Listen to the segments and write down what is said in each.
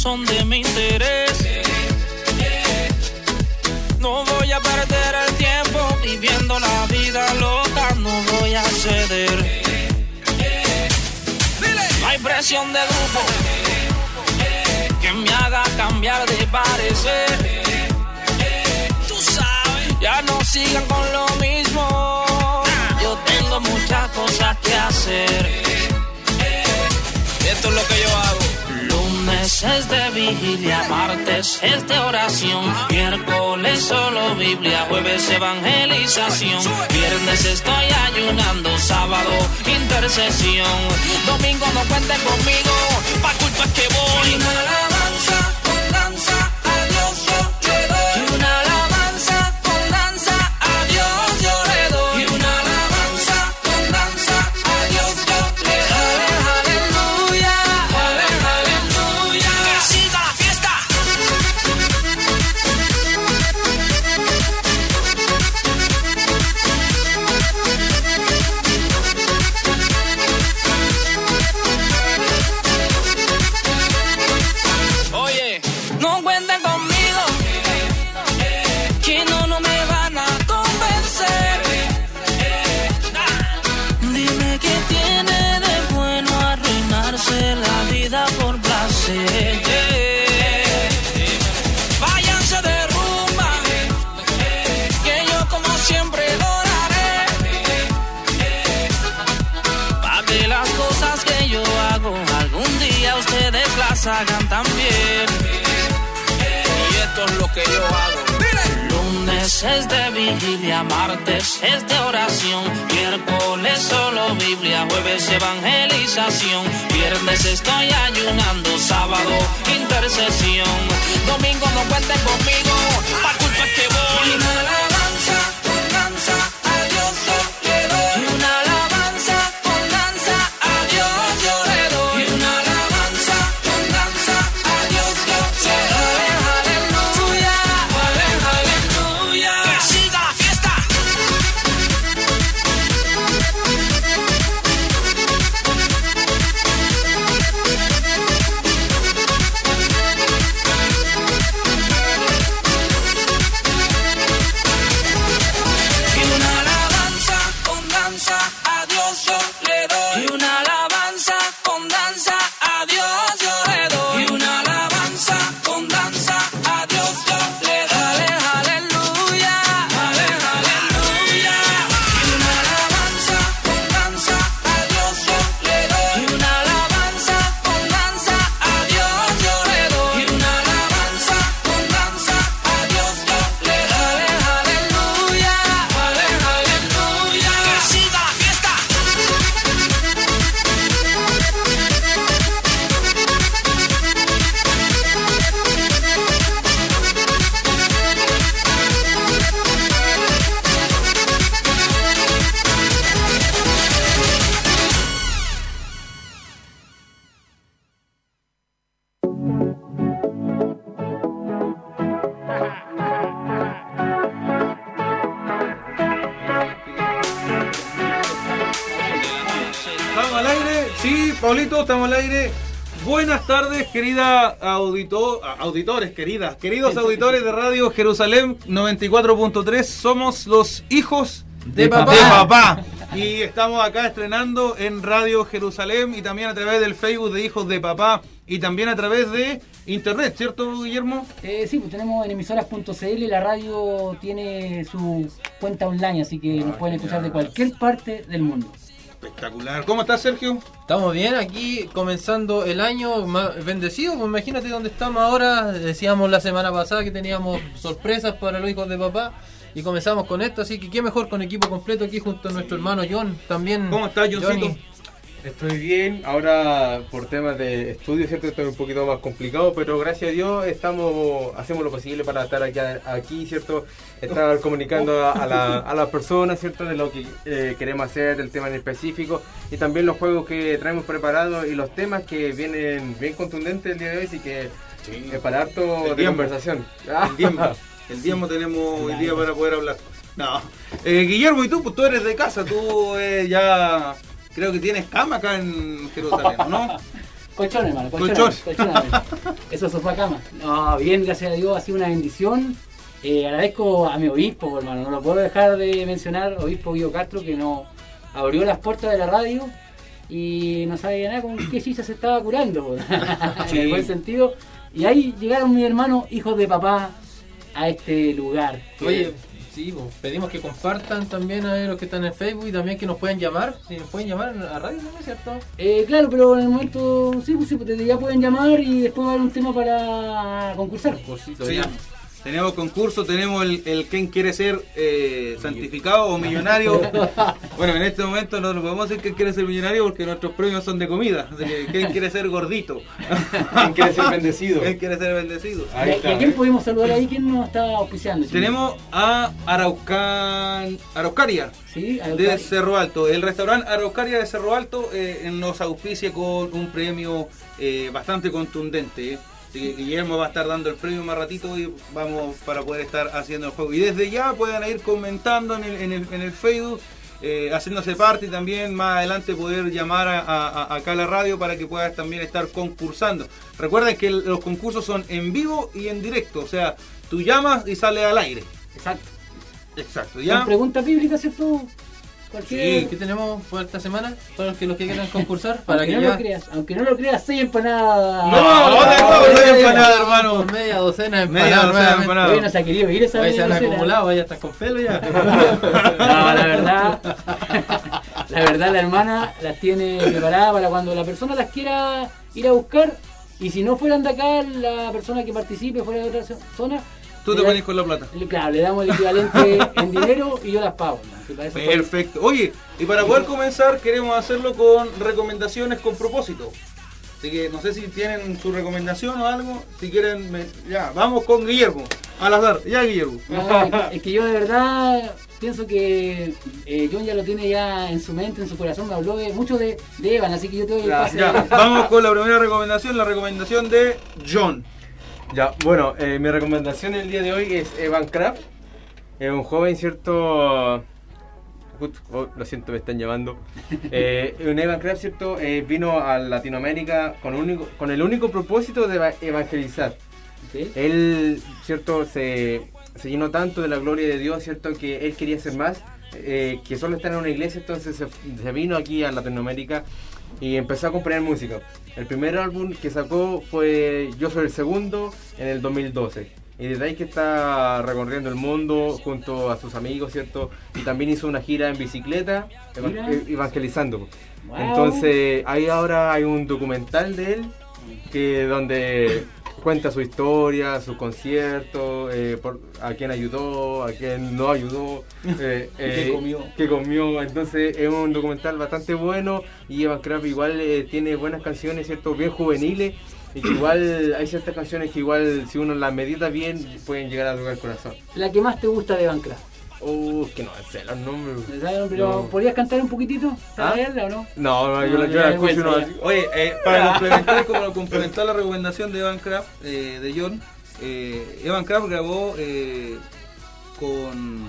son de mi interés. No voy a perder el tiempo viviendo la vida loca, no voy a ceder. No hay presión de grupo que me haga cambiar de parecer. Tú sabes, ya no sigan con lo mismo. Yo tengo muchas cosas que hacer. Esto es lo que yo hago. Es de vigilia, martes es de oración, miércoles solo Biblia, jueves evangelización, viernes estoy ayunando, sábado intercesión, domingo no cuenten conmigo, pa' culpa que voy. Es de vigilia, martes es de oración, miércoles solo Biblia, jueves evangelización, viernes estoy ayunando, sábado intercesión, domingo no cuenten conmigo, pa' culpa que voy. Querida audito- a- auditores, queridas, queridos auditores de Radio Jerusalén 94.3. Somos los hijos De papá. Y estamos acá estrenando en Radio Jerusalén y también a través del Facebook de Hijos de Papá y también a través de internet, ¿cierto, Guillermo? Eh, sí, pues tenemos en emisoras.cl, la radio tiene su cuenta online, así que nos pueden escuchar de cualquier parte del mundo. Espectacular. ¿Cómo estás, Sergio? Estamos bien, aquí comenzando el año bendecido, pues imagínate dónde estamos ahora, decíamos la semana pasada que teníamos sorpresas para los hijos de papá y comenzamos con esto, así que qué mejor con equipo completo aquí junto a nuestro hermano John también. ¿Cómo estás, Johncito? Johnny. Estoy bien, ahora por temas de estudio, ¿cierto? Estoy un poquito más complicado, pero gracias a Dios estamos, hacemos lo posible para estar aquí, aquí ¿cierto? Estar comunicando a, a la- a las personas, ¿cierto? De lo que eh, queremos hacer, del tema en específico, y también los juegos que traemos preparados y los temas que vienen bien contundentes el día de hoy, así que eh, para harto El de tiempo. conversación. El diezmo. El tenemos hoy día para poder hablar. No. Eh, Guillermo, ¿y tú? Pues tú eres de casa, tú eh, ya creo que tienes cama acá en Jerusalén, ¿no? Colchón, hermano, colchón. Colchón. colchón. Eso es sofá cama. No, bien, gracias a Dios, ha sido una bendición. Eh, agradezco a mi obispo, hermano, no lo puedo dejar de mencionar, obispo Guido Castro, que nos abrió las puertas de la radio y no sabía nada con qué chicha se estaba curando, en Sí. el buen sentido. Y ahí llegaron mis hermanos, hijos de papá, a este lugar. Oye, sí, pues, pedimos que compartan también a los que están en Facebook y también que nos pueden llamar. Si nos pueden llamar a radio también, ¿cierto? Eh, claro, pero en el momento, sí, pues, sí, pues, desde ya pueden llamar y después va a haber un tema para concursar. Cursito, Sí. ya. Tenemos concurso, tenemos el, el quién quiere ser eh, santificado o millonario. Bueno, en este momento no lo podemos decir quién quiere ser millonario porque nuestros premios son de comida. Así que quién quiere ser gordito. ¿Quién quiere ser bendecido? ¿Quién quiere ser bendecido? ¿Y Ahí a, y está. a quién pudimos saludar ahí? ¿Quién nos está auspiciando? Tenemos a Araucan, Araucaria Sí, de Cerro Alto. El restaurante Araucaria de Cerro Alto eh, nos auspicia con un premio eh, bastante contundente. Así que Guillermo va a estar dando el premio más ratito y vamos para poder estar haciendo el juego. Y desde ya pueden ir comentando en el, en el, en el Facebook, eh, haciéndose parte y también más adelante poder llamar a, acá a la radio para que puedas también estar concursando. Recuerden que el- los concursos son en vivo y en directo, o sea, tú llamas y sale al aire. Exacto. Exacto, Son ya. preguntas bíblicas, ¿cierto? Cualquier... Sí, ¿Qué tenemos por esta semana? Para los que, los que quieran concursar. Para aunque que no ya... lo creas, aunque no lo creas, seis empanadas. No, no tengo seis empanadas, hermano. Media docena de Media empanadas docena de empanadas. Oye, no se ha querido ir esa Ahí se han acumulado, vaya estás con pelo ya. No, la verdad, la verdad la hermana las tiene preparadas para cuando la persona las quiera ir a buscar y si no fueran de acá, la persona que participe fuera de otra zo- zona, Tú te pones con la plata. claro, le damos el equivalente en dinero y yo las pago. Perfecto. Oye, y para poder comenzar queremos hacerlo con recomendaciones con propósito. Así que no sé si tienen su recomendación o algo. Si quieren, me- ya, vamos con Guillermo. Al azar, ya Guillermo. Es que- yo de verdad pienso que eh, John ya lo tiene ya en su mente, en su corazón, me habló de, mucho de, de Evan, así que yo te doy el Ya, pase. Ya, vamos con la primera recomendación, la recomendación de John. Ya, bueno, eh, mi recomendación el día de hoy es Evan Kraft. Es un joven, ¿cierto? Oh, lo siento, me están llamando. Eh, un Evan Kraft, ¿cierto? Eh, vino a Latinoamérica con, único, con el único propósito de eva- evangelizar. ¿Sí? Él, ¿cierto? Se, se llenó tanto de la gloria de Dios, ¿cierto? Que él quería ser más, eh, que solo estar en una iglesia, entonces se, se vino aquí a Latinoamérica y empezó a componer música. El primer álbum que sacó fue Yo Soy el Segundo en el 2012. Y desde ahí que está recorriendo el mundo junto a sus amigos, ¿cierto? Y también hizo una gira en bicicleta, evangelizando. Wow. Entonces, ahí ahora hay un documental de él que donde cuenta su historia, sus conciertos, eh, por- a quién ayudó, a quién no ayudó, eh, ¿Qué eh, comió? qué comió. Entonces es un documental bastante bueno y Evan Kraft igual eh, tiene buenas canciones, cierto, bien juveniles y que igual hay ciertas canciones que igual si uno las medita bien pueden llegar a tocar el corazón. La que más te gusta de Van Craft. Uh, que no sé los nombres. Pero. ¿podrías cantar un poquitito? ¿Ah? ¿Para o no? No, no, yo, No, la- yo la escucho no. Oye, eh, para complementar, como complementar la recomendación de Evan Kraft, eh, de John, eh, Evan Kraft grabó eh, con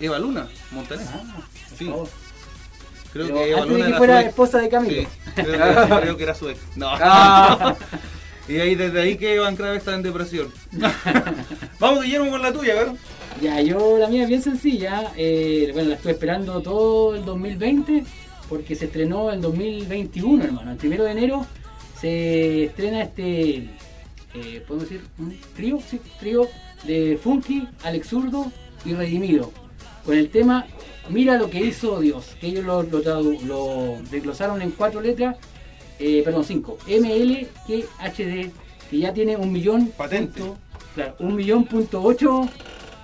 Eva Luna, Montaner. Ah, Sí. Creo Pero que Eva antes de Luna que era fuera esposa de Camilo. Sí, creo que, creo que era su ex. No. Ah. Y ahí, desde ahí que Evan Kraft está en depresión. Vamos, Guillermo, con la tuya, a ver. Ya, yo la mía es bien sencilla. eh, bueno, la estuve esperando todo el 2020 porque se estrenó el 2021, hermano. El primero de enero se estrena este, eh, ¿podemos decir? un trío? Sí, trío de Funky, Alex Zurdo y Redimido. Con el tema Mira lo que hizo Dios. Que ellos lo, lo, lo desglosaron en cuatro letras, eh, perdón, cinco. MLQHD, que ya tiene un millón. Patente. punto- claro, un millón punto ocho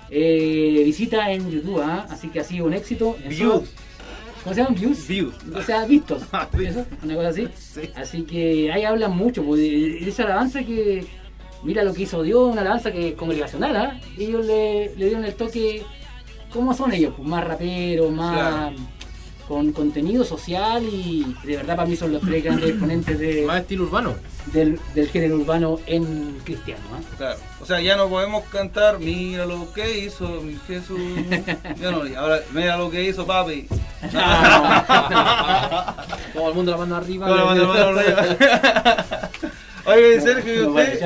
eh, visitas en YouTube, ¿ah? así que ha sido un éxito. en Views. ¿Cómo se llaman? Views. Views. O sea, vistos. Ah. ¿Eso? Una cosa así. Sí. Así que ahí hablan mucho pues, de esa alabanza que, mira lo que hizo Dios, una alabanza que es congregacional, ¿ah? Ellos le, le dieron el toque, ¿cómo son ellos? Pues más raperos, más Claro. Con contenido social y de verdad para mí son los tres grandes exponentes de, Más estilo urbano. del, del género urbano en cristiano. ¿ah? Claro. O sea, ya no podemos cantar, mira lo que hizo mi Jesús. Ya no, ahora, mira lo que hizo papi. Todo el mundo la mano arriba. La mano- arriba. Oye, Sergio, ¿y usted?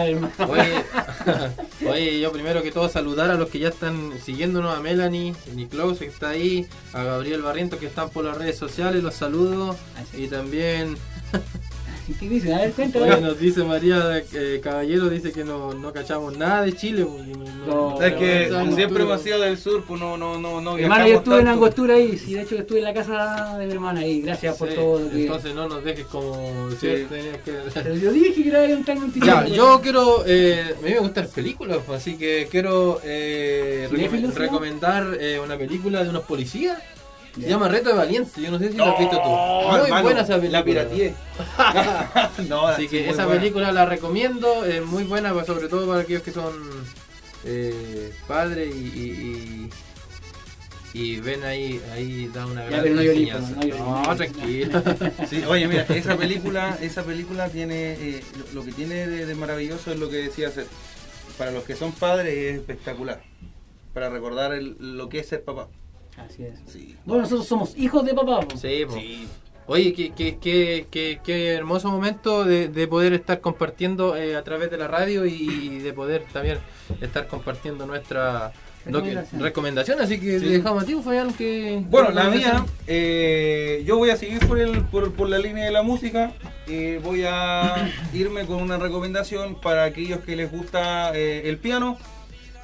Oye, oye, yo primero que todo saludar a los que ya están siguiéndonos, a Melanie, Nicklaus que está ahí, a Gabriel Barriento que están por las redes sociales, los saludo. Y también, ¿Qué dicen? A ver, cuéntame. oye, nos dice María eh, Caballero, dice que no, no cachamos nada de Chile. no- no- No, Es que siempre hemos sido del sur, pues no, no, no, no Hermano, yo estuve en tanto. Angostura ahí, sí, de hecho estuve en la casa de mi hermana ahí, gracias por Sí, todo lo que... Entonces no nos dejes como... Sí. tenías que- Pero yo dije que era un mentira. Ya, yo quiero. Eh, a mí me gustan las películas, pues, así que quiero eh, ¿Cinéfilo, recom- recomendar eh, una película de unos policías. Se llama Reto de Valiente. Yo no sé si la has visto tú. Muy hermano, buena esa película. La pirateé. no, Así sí, que esa buena. película la recomiendo. Es muy buena, pues, sobre todo para aquellos que son eh, padres y. y, y- y ven ahí, ahí da una gran no enseñanza. no llorí, no tranquilo. Sí, oye, mira, esa película, esa película tiene, eh, lo, lo que tiene de, de maravilloso es lo que decía Ser. Para los que son padres es espectacular. Para recordar el- lo que es ser papá. Así es. Sí. Bueno, nosotros somos hijos de papá. po. Sí. Sí. Oye, qué, qué, qué, qué, qué hermoso momento de, de poder estar compartiendo eh, a través de la radio y de poder también estar compartiendo nuestra Recomendación. recomendación. Así que Sí. te dejamos a ti, Fabián, que... Bueno, la mía, eh, yo voy a seguir por, el, por, por la línea de la música. eh, voy a irme con una recomendación para aquellos que les gusta eh, el piano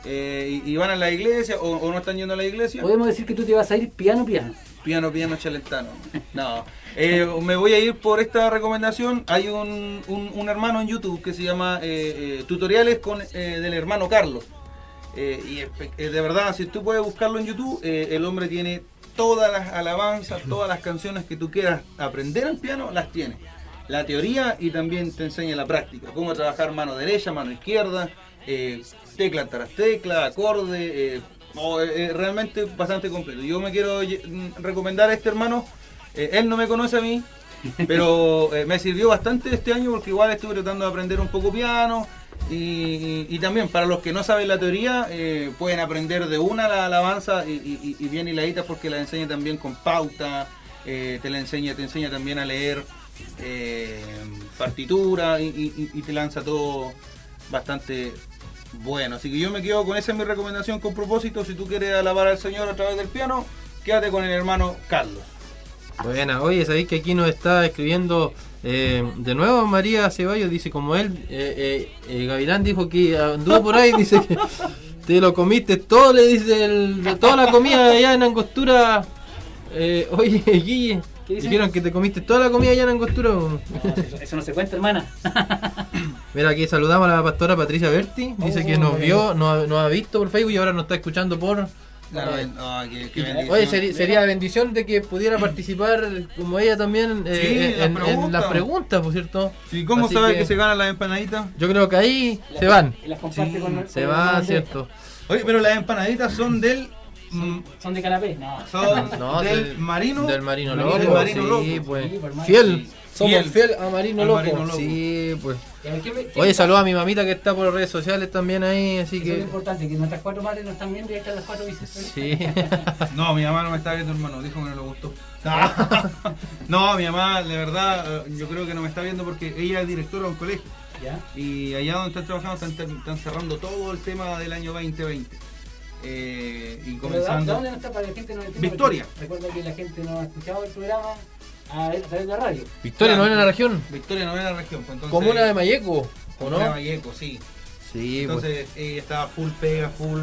eh, y, y van a la iglesia o, o no están yendo a la iglesia. Podemos decir que tú te vas a ir piano piano. Piano, piano chalentano. No. Eh, me voy a ir por esta recomendación. Hay un, un- un hermano en YouTube que se llama eh, Tutoriales con, del hermano Carlos. Y de verdad, si tú puedes buscarlo en YouTube, el hombre tiene todas las alabanzas, todas las canciones que tú quieras aprender al piano, las tiene. La teoría y también te enseña la práctica. Cómo trabajar mano derecha, mano izquierda, eh, tecla tras tecla, acorde. eh, oh, eh, eh, realmente bastante completo. Yo me quiero mm, recomendar a este hermano. eh, él no me conoce a mí, pero me sirvió bastante este año porque igual estuve tratando de aprender un poco piano. Y, también para los que no saben la teoría, eh, pueden aprender de una la alabanza y, y- y bien hiladita porque la enseña también con pauta, eh, te la enseña, te enseña también a leer eh, partitura y te lanza todo bastante bueno. Así que yo me quedo con esa es mi recomendación con propósito. Si tú quieres alabar al Señor a través del piano, quédate con el hermano Carlos. Buena, oye, sabéis que aquí nos está escribiendo eh, de nuevo María Ceballos, dice como él, eh, eh, Gavilán dijo que anduvo por ahí, dice que te lo comiste todo, le dice, el- toda la comida allá en Angostura. Oye, Guille. Dijeron que te comiste toda la comida allá en Angostura. No, eso, eso no se cuenta, hermana. Mira, aquí saludamos a la pastora Patricia Berti, dice Oh, que nos vio, nos, ha- nos ha visto por Facebook y ahora nos está escuchando por... Ah, qué- qué bendición. Oye, sería, sería bendición de que pudiera participar como ella también eh, Sí, en, las en- en preguntas. las preguntas, por cierto. Sí, ¿Cómo Así sabe que- que... se ganan las empanaditas? Yo creo que ahí se van, Y las comparte Sí, con se con va, cierto. Oye, pero las empanaditas son del... mm, Son de canapé, no. Son No, del, marino. Del Marino del Loco, Marino sí, Loco. pues. Sí, pues, hermano. Fiel, Sí. somos Fiel. fiel, a Marino Loco. Marino Loco. Sí, pues. Ya, ¿qué me- qué Oye, saluda a mi mamita que está por redes sociales también ahí, así Eso es que... importante, que nuestras cuatro madres nos están viendo y están las cuatro bicis. Sí. No, mi mamá no me está viendo, hermano. Dijo que no le gustó. no, mi mamá, de verdad, eh, yo creo que no me está viendo porque ella es directora de un colegio. ¿Ya? Y allá donde están trabajando están, están cerrando todo el tema del año 2020. Eh, y Pero, ¿de- ¿De comenzando. dónde no está para la gente no? Victoria. Recuerda que la gente no ha escuchado el programa a, a través de la radio. Victoria, Claro. ¿no en la región? Victoria Novena Región. pues, entonces- Comuna de Mayeco, ¿o Comuna de no? Vallejo, sí. Sí, pues. Entonces ella estaba full pega, full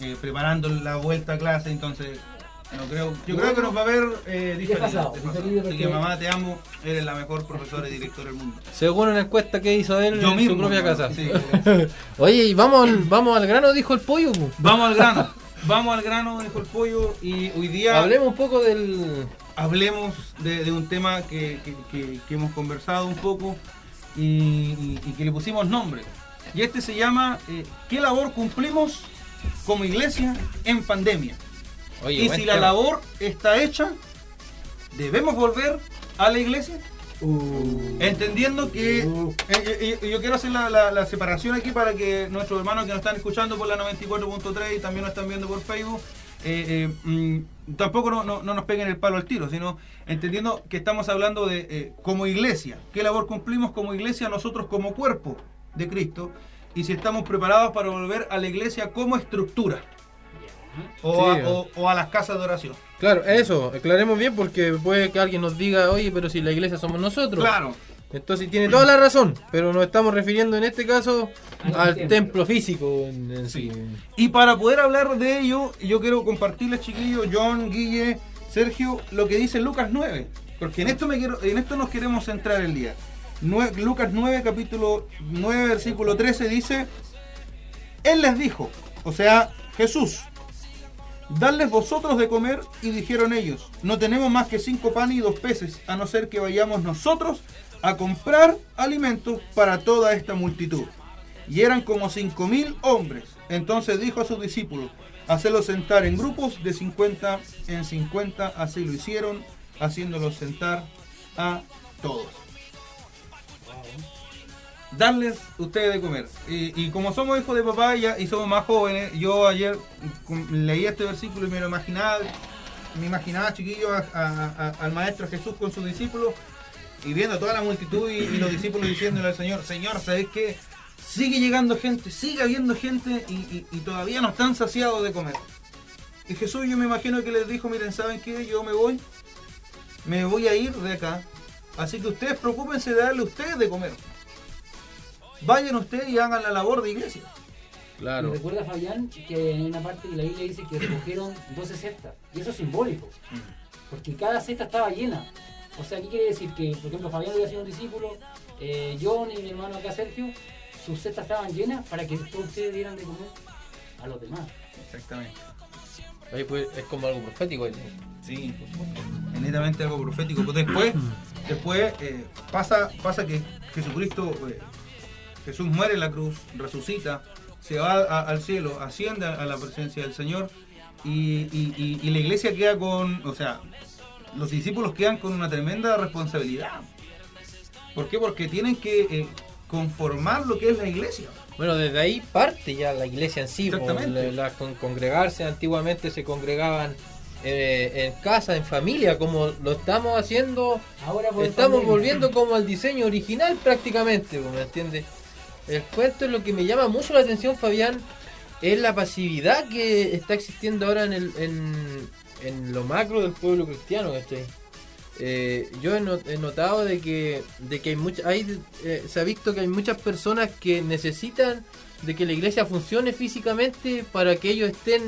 eh, preparando la vuelta a clase, entonces no creo, yo creo que nos va a ver eh, Así porque- que mamá te amo, eres la mejor profesora y directora del mundo. Según una encuesta que hizo él Yo en mismo, su propia hermano, casa. sí. Oye, y vamos al, vamos al grano, dijo el pollo. Vamos al grano, vamos al grano, dijo el pollo, y hoy día Hablemos un poco del... hablemos de, de un tema que, que- que- que hemos conversado un poco y, y- y que le pusimos nombre. Y este se llama eh, ¿Qué labor cumplimos como iglesia en pandemia? Oye, y si la labor está hecha, ¿debemos volver a la iglesia? Entendiendo que eh, eh, eh, yo quiero hacer la, la- la separación aquí para que nuestros hermanos que nos están escuchando por la 94.3 y también nos están viendo por Facebook eh, eh, mm, tampoco no, no- no nos peguen el palo al tiro, sino entendiendo que estamos hablando de eh, como iglesia, qué labor cumplimos como iglesia nosotros como cuerpo de Cristo y si estamos preparados para volver a la iglesia como estructura o, Sí, a, o- o a las casas de oración. Claro, eso, aclaremos bien porque puede que alguien nos diga, oye, pero si la iglesia somos nosotros. Claro. Entonces tiene toda la razón, pero nos estamos refiriendo en este caso Al al templo. templo físico en, en sí. Y para poder hablar de ello, yo quiero compartirles, chiquillos, John, Guille, Sergio, lo que dice Lucas 9. Porque en esto, me quiero, en esto nos queremos centrar el día. Nue- Lucas 9, capítulo 9, versículo 13 dice, Él les dijo, o sea, Jesús, Dadles vosotros de comer, y dijeron ellos, no tenemos más que cinco panes y dos peces, a no ser que vayamos nosotros a comprar alimentos para toda esta multitud. Y eran como cinco mil hombres. Entonces dijo a sus discípulos, hacerlos sentar en grupos de 50 en 50, así lo hicieron, haciéndolos sentar a todos. Darles ustedes de comer. Y, y como somos hijos de papá ya- y somos más jóvenes, yo ayer leí este versículo y me lo imaginaba, me imaginaba chiquillo a- a- a- al maestro Jesús con sus discípulos y viendo toda la multitud y, y los discípulos diciéndole al Señor, Señor, ¿sabes qué? Sigue llegando gente, sigue habiendo gente y, y- y todavía no están saciados de comer. Y Jesús yo me imagino que les dijo, miren, ¿saben qué? Yo me voy, me voy a ir de acá. Así que ustedes preocúpense de darle a ustedes de comer. Vayan ustedes y hagan la labor de iglesia. Claro. Y recuerda Fabián que en una parte de la Biblia dice que recogieron 12 cestas. Y eso es simbólico. Porque cada cesta estaba llena. O sea, ¿qué quiere decir? Que, por ejemplo, Fabián había sido un discípulo, eh, John y mi hermano acá Sergio, sus cestas estaban llenas para que todos ustedes dieran de comer a los demás. Exactamente. Ahí pues, es como algo profético. ahí. Sí, por supuesto. Es netamente algo profético. Pues después, después eh, pasa, pasa que Jesucristo, eh, Jesús muere en la cruz, resucita, se va a- al cielo, asciende a la presencia del Señor y, y- y- y la iglesia queda con, o sea, los discípulos quedan con una tremenda responsabilidad. ¿Por qué? Porque tienen que eh, conformar lo que es la iglesia. Bueno, desde ahí parte ya la iglesia en sí. po, Exactamente. la- la con- congregarse, antiguamente se congregaban eh, en casa, en familia, como lo estamos haciendo. Ahora Estamos volviendo como al diseño original prácticamente, po, ¿me entiendes? El cuento es lo que me llama mucho la atención, Fabián, es la pasividad que está existiendo ahora en, el, en, en lo macro del pueblo cristiano, ¿cachai? Eh, yo he, no- he notado de que, de que hay mucha, hay, eh, se ha visto que hay muchas personas que necesitan de que la iglesia funcione físicamente para que ellos estén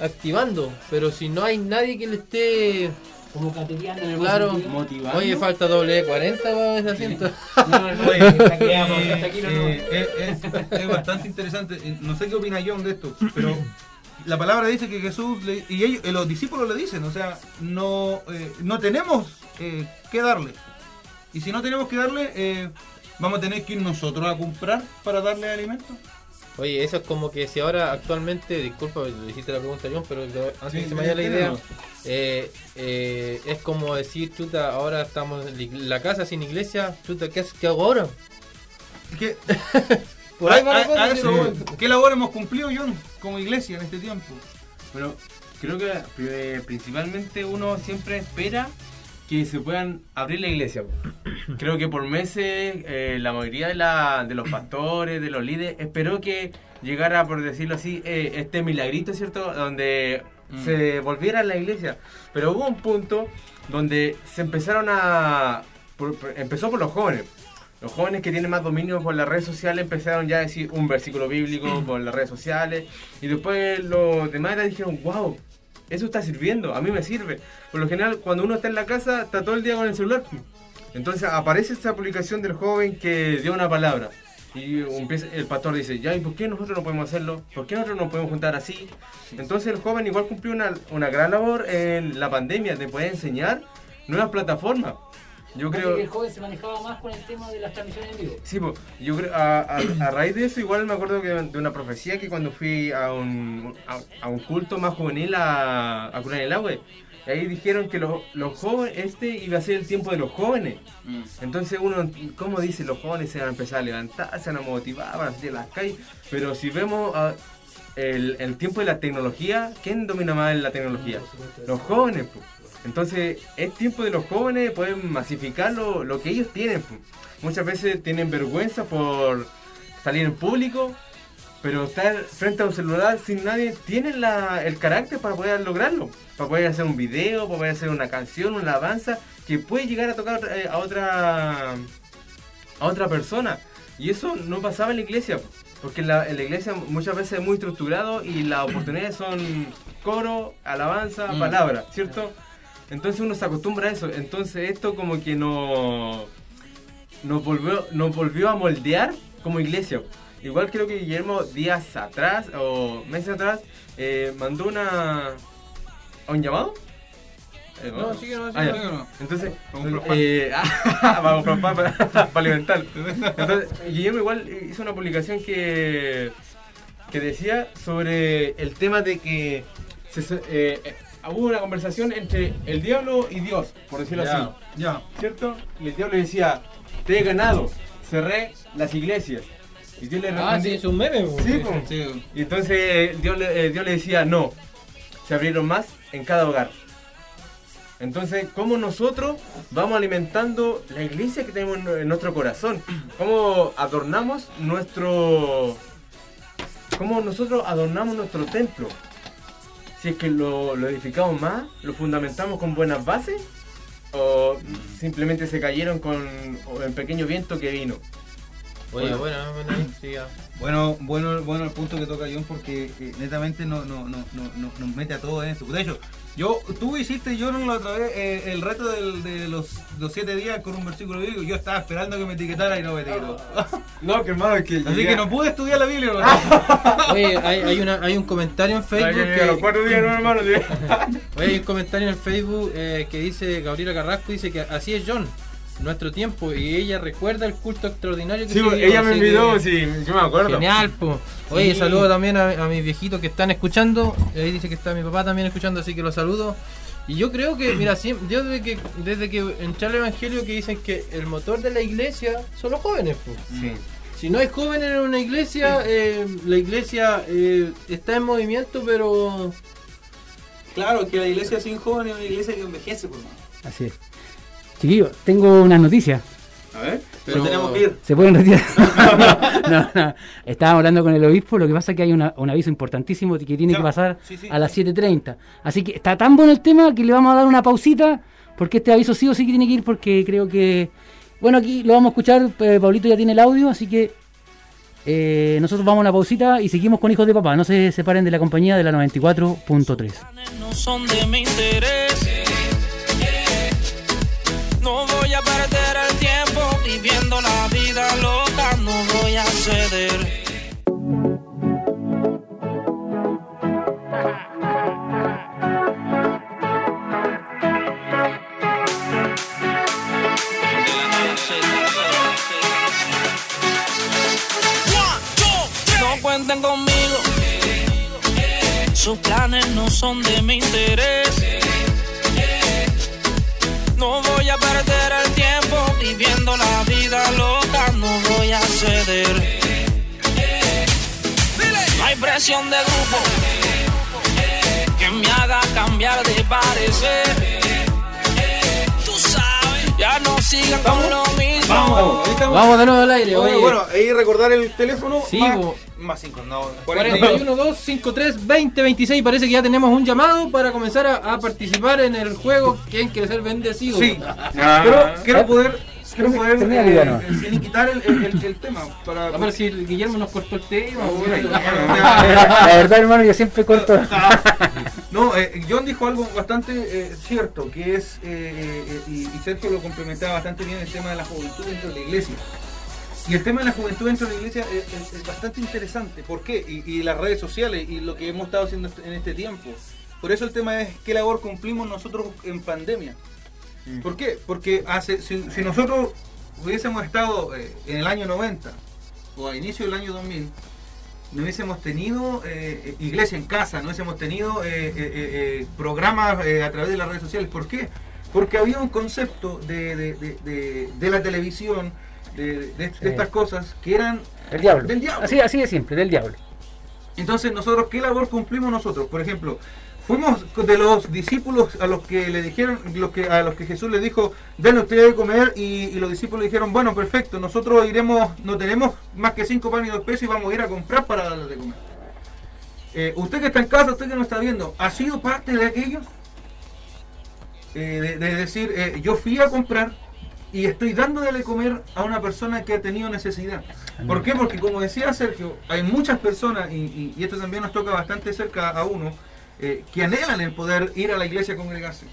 activando, pero si no hay nadie que le esté Como cateriano en el Claro. Motivando. Oye, falta doble 40 para ese asiento. No, no, Oye, hasta aquí vamos, eh, hasta aquí no, no. es, es bastante interesante. No sé qué opina John de esto, pero la palabra dice que Jesús le- y ellos, los discípulos le dicen, o sea, no, eh, no tenemos eh, que darle. Y si no tenemos que darle, eh, vamos a tener que ir nosotros a comprar para darle alimento. Oye, eso es como que si ahora actualmente, disculpa, le hiciste la pregunta John, pero antes Sí, que se me vaya la idea, eh, eh, es como decir, chuta, ahora estamos en la casa sin iglesia, chuta, ¿qué, hago ahora? ¿Qué, Por ahí a- la eso. ¿Qué labor hemos cumplido, John, como iglesia en este tiempo? Pero creo que eh, principalmente uno siempre espera que se puedan abrir la iglesia. Creo que por meses eh, la mayoría de, la, de los pastores, de los líderes, esperó que llegara, por decirlo así, eh, este milagrito, ¿cierto? Donde Mm. se volviera a la iglesia. Pero hubo un punto donde se empezaron a... por- por- empezó por los jóvenes. Los jóvenes que tienen más dominio por las redes sociales empezaron ya a decir un versículo bíblico por las redes sociales. Y después los demás dijeron, wow, eso está sirviendo, a mí me sirve. Por lo general, cuando uno está en la casa, está todo el día con el celular. Entonces aparece esta publicación del joven que dio una palabra. Y el pastor dice, ya, ¿y por qué nosotros no podemos hacerlo? ¿Por qué nosotros no podemos juntar así? Entonces el joven igual cumplió una, una gran labor en la pandemia de poder enseñar nuevas plataformas. Yo creo... que el joven se manejaba más con el tema de las transmisiones en vivo. Sí, po, yo creo, a, a- a raíz de eso igual me acuerdo que de una profecía que cuando fui a un, a, a un culto más juvenil a, a Curar el Agua, y ahí dijeron que los, los jóvenes, este iba a ser el tiempo de los jóvenes. Entonces uno, ¿cómo dice? Los jóvenes se van a empezar a levantar, se van a motivar, van a salir a las calles, pero si vemos, a- el, el tiempo de la tecnología, ¿quién domina más la tecnología? Los jóvenes. po. Entonces, es tiempo de los jóvenes poder masificar lo, lo que ellos tienen. Muchas veces tienen vergüenza por salir en público, pero estar frente a un celular sin nadie tiene la, el carácter para poder lograrlo. Para poder hacer un video, para poder hacer una canción, una alabanza que puede llegar a tocar eh, a otra a otra persona. Y eso no pasaba en la iglesia, porque en la, en la iglesia muchas veces es muy estructurado y las oportunidades son coro, alabanza, Mm. palabra, ¿cierto? Entonces uno se acostumbra a eso. Entonces esto como que no, nos, volvió, nos volvió a moldear como iglesia. Igual creo que Guillermo días atrás o meses atrás eh, mandó una... ¿a un llamado? Eh, No, sigue, no, Ah, sigue. ya. Sigue, no. Entonces, Vamos a comprar eh, vamos a para, para alimentar. Entonces, Guillermo igual hizo una publicación que, que decía sobre el tema de que se- eh, eh, hubo una conversación entre el diablo y Dios, por decirlo así, Ya. ¿cierto? Y el diablo decía, te he ganado, cerré las iglesias. Y Dios le Ah, sí, es un meme. Sí. Sí. y entonces Dios le, eh, Dios le decía, no, se abrieron más en cada hogar. Entonces, ¿cómo nosotros vamos alimentando la iglesia que tenemos en en nuestro corazón? ¿Cómo adornamos nuestro... ¿Cómo nosotros adornamos nuestro templo? Si es que lo, edificamos más, lo fundamentamos con buenas bases, o simplemente se cayeron con el pequeño viento que vino. Oye, bueno, bueno, ahí, sí, ya. Bueno, bueno, bueno el punto que toca John porque eh, netamente no, no, no, no, no- nos mete a todos en esto. De hecho, yo, tú hiciste, yo no la otra vez, eh, el reto del- de los, los siete días con un versículo bíblico. Yo estaba esperando que me etiquetara y no me etiquetó. No, que hermano, es que... Así que no pude estudiar la Biblia. ¿no? Oye, hay, hay, una, hay un comentario en Facebook. a los Que, cuatro días, no, hermano. tío. oye, hay un comentario en el Facebook eh, que dice Gabriela Carrasco dice que así es John, nuestro tiempo y ella recuerda el culto extraordinario que Sí, se pues, dio, ella me así que- sí, yo me acuerdo. Genial, po. Oye, Sí. saludo también a, a mis viejitos que están escuchando. Ahí dice que está mi papá también escuchando, así que los saludo. Y yo creo que, mira, siem- yo desde que, desde que entré al Evangelio que dicen que el motor de la iglesia son los jóvenes, po. Sí. Si no hay jóvenes en una iglesia, eh, la iglesia eh, está en movimiento, pero... Claro, que la iglesia sin jóvenes es una iglesia que envejece, por más. Así es. Chiquillos, tengo una noticia. A ver, Pero- tenemos que ir. ¿Se pueden retirar? no, no. Estábamos hablando con el obispo, lo que pasa es que hay una- un aviso importantísimo que tiene Ya. que pasar Sí, sí. a las 7.30. Así que está tan bueno el tema que le vamos a dar una pausita, porque este aviso sí o sí que tiene que ir, porque creo que... Bueno, aquí lo vamos a escuchar, eh, Pablito ya tiene el audio, así que eh, nosotros vamos a una pausita y seguimos con Hijos de Papá. No se separen de la compañía de la 94.3. no son de mi interés. Ahí recordar el teléfono. Sí, más, bo. más cinco, no, 41. 41 2 53 20 26 parece que ya tenemos un llamado para comenzar a, a participar en el juego ¿Quién quiere ser bendecido? Sí, Ah. pero quiero poder, quiero poder termina eh, quitar el, el, el- el tema. Para, A ver si el Guillermo nos cortó el tema. La verdad, hermano, yo siempre corto. No, eh, John dijo algo bastante eh, cierto, que es, eh, eh, y, y Sergio lo complementaba bastante bien, el tema de la juventud dentro de la iglesia. Y el tema de la juventud dentro de la iglesia es, es- es bastante interesante. ¿Por qué? Y, y las redes sociales y lo que hemos estado haciendo en este tiempo. Por eso el tema es qué labor cumplimos nosotros en pandemia. ¿Por qué? Porque hace, si, si nosotros hubiésemos estado eh, en el año 90 o a inicio del año 2000, no hubiésemos tenido eh, iglesia en casa, no hubiésemos tenido eh, programas a través de las redes sociales. ¿Por qué? Porque había un concepto de, de- de- de- de la televisión, de, de- de Sí. estas cosas, que eran Del diablo. Del diablo. Así, así de simple, del diablo. Entonces, nosotros, ¿qué labor cumplimos nosotros? Por ejemplo, fuimos de los discípulos a los que le dijeron, los que, a los que Jesús les dijo, denle ustedes de comer, y, y los discípulos dijeron, bueno, perfecto, nosotros iremos, no tenemos más que cinco panes y dos pesos y vamos a ir a comprar para darles de comer. Eh, usted que está en casa, usted que nos está viendo, ¿ha sido parte de aquellos? Eh, de, de decir, eh, yo fui a comprar y estoy dándole de comer a una persona que ha tenido necesidad. ¿Por qué? Porque como decía Sergio, hay muchas personas, y, y- y esto también nos toca bastante cerca a uno, eh, que anhelan el poder ir a la iglesia a congregarse.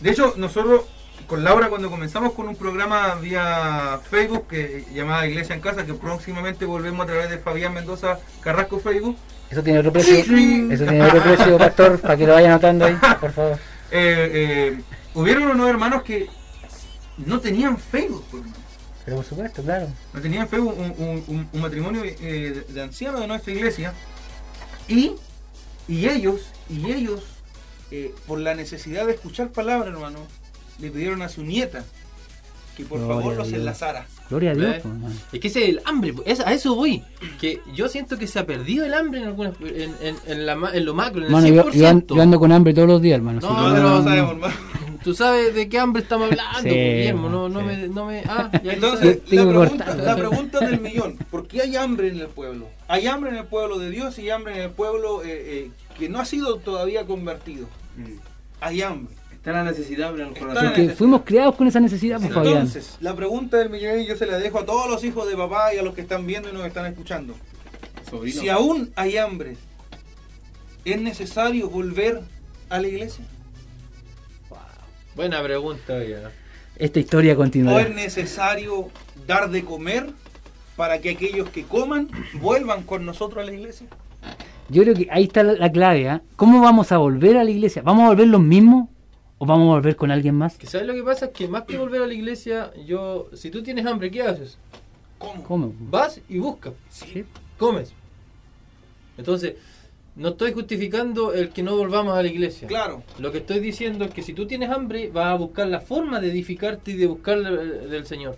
De hecho, nosotros con Laura cuando comenzamos con un programa vía Facebook que llamaba Iglesia en Casa, que próximamente volvemos a través de Fabián Mendoza Carrasco Facebook, Eso tiene otro precio. Eso tiene otro precio, pastor, para que lo vaya anotando ahí, por favor. eh, eh, hubieron unos hermanos que no tenían Facebook. por hermano. Pero por supuesto, claro. No tenían Facebook un, un- un- un matrimonio eh, de, de ancianos de nuestra iglesia y, y ellos, y ellos, eh, por la necesidad de escuchar palabra, hermano, le pidieron a su nieta que por Gloria favor los enlazara. Gloria a Dios. ¿Ves? pues, hermano. Es que ese es el hambre, es- a eso voy. Que yo siento que se ha perdido el hambre en algunas en, en, en la, en lo macro, en el Hermano, yo, 100%. yo yo ando con hambre todos los días, hermano. No, pero no no- sabemos, hermano. Tú sabes de qué hambre estamos hablando, Sí, Guillermo. No, no sí. me, no me. Ah, ya Entonces, la pregunta, la pregunta del millón, ¿por qué hay hambre en el pueblo? Hay hambre en el pueblo de Dios y hambre en el pueblo eh, eh, que no ha sido todavía convertido. Hay hambre. Está la necesidad en el corazón. Porque fuimos criados con esa necesidad, pues, Fabián. Entonces, la pregunta del millón yo se la dejo a todos los hijos de papá y a los que están viendo y nos están escuchando. Sobrino. Si aún hay hambre, ¿es necesario volver a la iglesia? Buena pregunta, ya. Esta historia ¿O continuará. es necesario dar de comer para que aquellos que coman vuelvan con nosotros a la iglesia? Yo creo que ahí está la, la clave. ¿ah? ¿Cómo vamos a volver a la iglesia? ¿Vamos a volver los mismos o vamos a volver con alguien más? Que sabes lo que pasa es que más que volver a la iglesia, yo, si tú tienes hambre, ¿qué haces? ¿Cómo? ¿Cómo? Vas y buscas, Sí. comes. Entonces, no estoy justificando el que no volvamos a la iglesia. Claro. Lo que estoy diciendo es que si tú tienes hambre, vas a buscar la forma de edificarte y de buscar del Señor.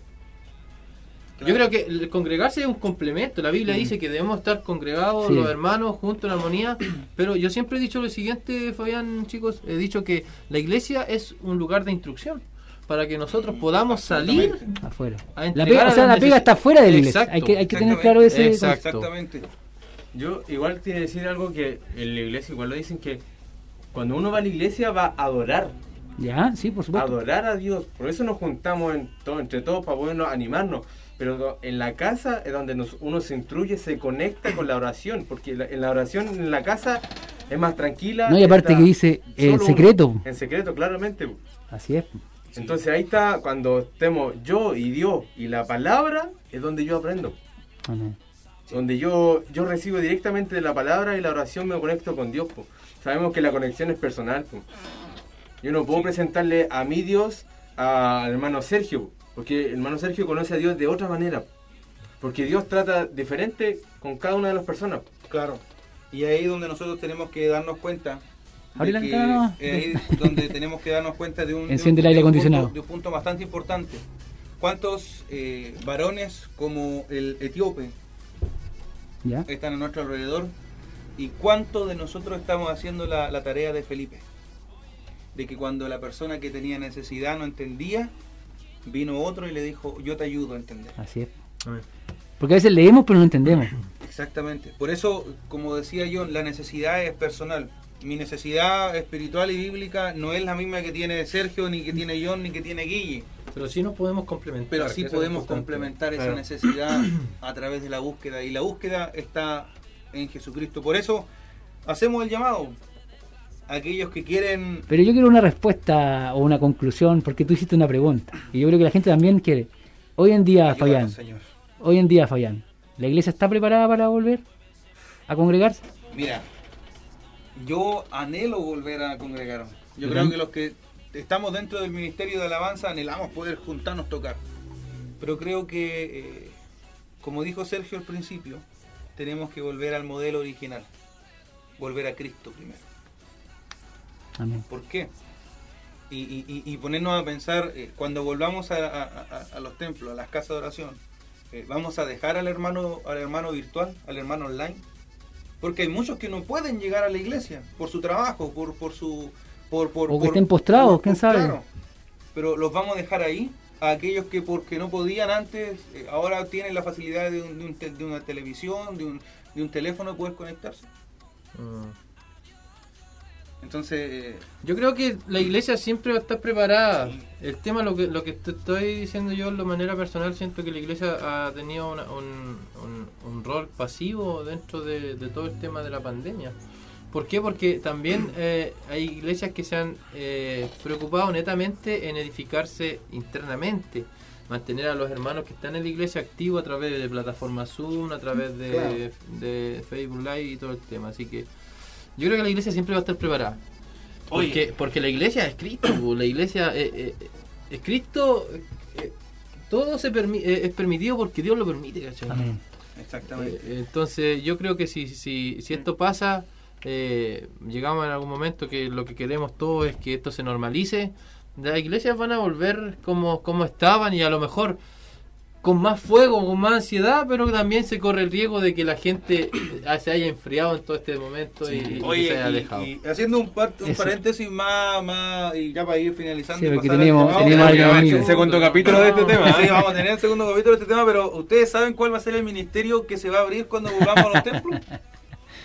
Claro. Yo creo que el congregarse es un complemento. La Biblia dice que debemos estar congregados, Sí. los hermanos, juntos en armonía. Pero yo siempre he dicho lo siguiente, Fabián, chicos. He dicho que la iglesia es un lugar de instrucción para que nosotros podamos salir Afuera. a La pega, o a sea, las la pega neces- está fuera de la iglesia. Exacto, hay que, hay que tener claro ese. Exacto. Exactamente. Yo igual tiene que decir algo que en la iglesia igual lo dicen que cuando uno va a la iglesia va a adorar, Ya, sí, por supuesto. adorar a Dios. Por eso nos juntamos en todo, entre todos para podernos animarnos. Pero en la casa es donde nos- uno se instruye, se conecta con la oración, porque la- en la oración en la casa es más tranquila. No, y aparte que dice en solo secreto. uno. En secreto, claramente. Así es. Entonces ahí está, cuando estemos yo y Dios y la palabra, es donde yo aprendo. Amén. Donde yo, yo recibo directamente de la palabra y la oración me conecto con Dios. po. Sabemos que la conexión es personal. po. Yo no puedo presentarle a mi Dios al hermano Sergio, porque el hermano Sergio conoce a Dios de otra manera. Porque Dios trata diferente con cada una de las personas. Claro. Y ahí es donde nosotros tenemos que darnos cuenta. de Abre la que- ahí donde tenemos que darnos cuenta de un, de un- Enciende el aire de un acondicionado. punto- de un punto bastante importante. ¿Cuántos eh, varones como el etíope ¿Ya? están a nuestro alrededor? ¿Y cuánto de nosotros estamos haciendo la, la tarea de Felipe? De que cuando la persona que tenía necesidad no entendía, vino otro y le dijo, yo te ayudo a entender. Así es. Porque a veces leemos pero no entendemos. Exactamente. Por eso, como decía yo, la necesidad es personal. Mi necesidad espiritual y bíblica no es la misma que tiene Sergio, ni que tiene John, ni que tiene Guille. Pero sí nos podemos complementar. Pero sí es podemos complementar esa Claro. necesidad a través de la búsqueda. Y la búsqueda está en Jesucristo. Por eso hacemos el llamado. a Aquellos que quieren... Pero yo quiero una respuesta o una conclusión, porque tú hiciste una pregunta. Y yo creo que la gente también quiere. Hoy en día, Ayúdanos, Fabián, Señor. hoy en día, Fabián, ¿la iglesia está preparada para volver a congregarse? Mira, yo anhelo volver a congregarme. Yo creo que los que estamos dentro del ministerio de alabanza anhelamos poder juntarnos tocar. Pero creo que, eh, como dijo Sergio al principio, tenemos que volver al modelo original. Volver a Cristo primero. Amén. ¿Por qué? Y, y- y- y ponernos a pensar, eh, cuando volvamos a, a- a- a los templos, a las casas de oración, eh, ¿vamos a dejar al hermano, al hermano virtual, al hermano online? Porque hay muchos que no pueden llegar a la iglesia por su trabajo, por, por su... Por, por, O que por- estén postrados, quién sabe. Pero los vamos a dejar ahí a aquellos que porque no podían antes, eh, ahora tienen la facilidad de, un- de un te- de una televisión, de un, de un teléfono poder conectarse. Mm. Entonces, eh, Yo creo que la iglesia siempre va a estar preparada. El tema, lo que, lo que te estoy diciendo yo de manera personal, siento que la iglesia ha tenido una- un, un- un rol pasivo dentro de, de todo el tema de la pandemia. ¿Por qué? Porque también eh, hay iglesias que se han eh, preocupado netamente en edificarse internamente, mantener a los hermanos que están en la iglesia activos a través de plataformas Zoom, a través de, Claro. de Facebook Live y todo el tema. Así que yo creo que la iglesia siempre va a estar preparada. Oye. Porque, porque la iglesia es Cristo, la iglesia eh, eh, es Cristo, eh, todo se permi- eh, es permitido porque Dios lo permite, ¿cachai? Amén. exactamente. Eh, entonces yo creo que si, si, si esto pasa, eh, llegamos en algún momento que lo que queremos todos es que esto se normalice, las iglesias van a volver como, como estaban y a lo mejor con más fuego, con más ansiedad, pero también se corre el riesgo de que la gente se haya enfriado en todo este momento y, y se haya Oye, alejado. y, y haciendo un, par- un paréntesis más, más, y ya para ir finalizando. Sí, y porque pasar al teníamos- tema, teníamos vamos a algo tener amigo. el Segundo capítulo de este tema. Sí, vamos a tener el segundo capítulo de este tema, pero ¿ustedes saben cuál va a ser el ministerio que se va a abrir cuando volvamos a los templos?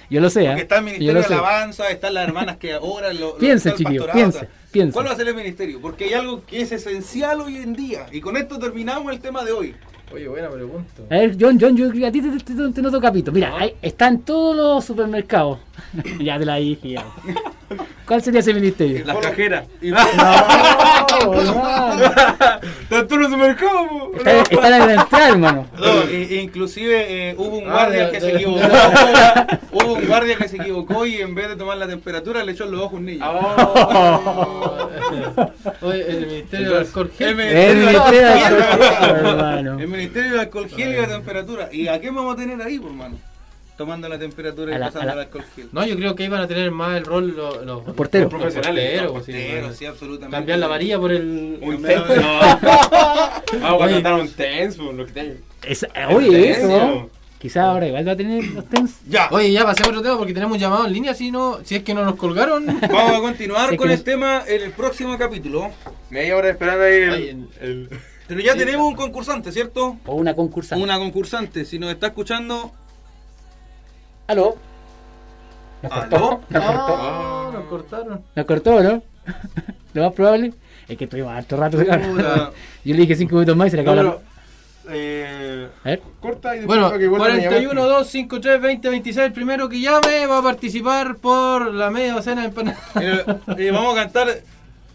Yo lo sé, Porque ¿eh? está el Ministerio de. Alabanza, están las hermanas que oran, lo, lo- Piense, está el chiquillos, pastorado, piense, está- piense. ¿Cuál va a ser el ministerio? Porque hay algo que es esencial hoy en día. Y con esto terminamos el tema de hoy. Oye, buena pregunta. A ver, John, John, yo a ti te, te, te- te noto capito. Mira, ahí están todos los supermercados. ya te la dije. ¿Cuál sería ese ministerio? Las cajeras. Y- No. Tanto los supermercados. Está, está en la entrada, hermano. No, inclusive eh, hubo un Ah, guardia que se equivocó. hubo un guardia que se equivocó y en vez de tomar la temperatura le echó en los ojos un niño. Oye, el ministerio del alcohol gel. El El ministerio de ministerio de alcohol gel. alcohol, hermano. El ministerio de alcohol gel y la temperatura. ¿Y a qué vamos a tener ahí, por hermano? Tomando la temperatura y A la- pasando a la- el alcohol gel. No, yo creo que iban a tener más el rol los, los, Los porteros. los profesionales. Los pues, sí, porteros, bueno. sí, absolutamente. Cambiar la varilla por el. Un tenso. Vamos a cantar un tenso. Lo que te... Esa- oye, eso. Quizás ahora igual va a tener los tens. Ya, Oye, ya pasemos a otro tema porque tenemos un llamado en línea. Si no, si es que no nos colgaron. vamos a continuar con el nos- tema en el próximo capítulo. Media hora esperando ahí el... Oye, el- Pero ya tenemos un concursante, ¿cierto? O una concursante. Una concursante. Si nos está escuchando, ¿Aló? ¿Nos ¿Aló? cortó? ¿Nos cortó? Ah, nos cortaron. ¿Nos cortó, no? Lo más probable es que estuvimos harto rato. Yo le dije 5 minutos más y se le No, acabó la... pero, eh, A ver. corta y después Bueno, que vuelvan a llamar. 41, 2, 5, 3, 20, 26. El primero que llame va a participar por la media docena de empanadas. Eh, y vamos a cantar.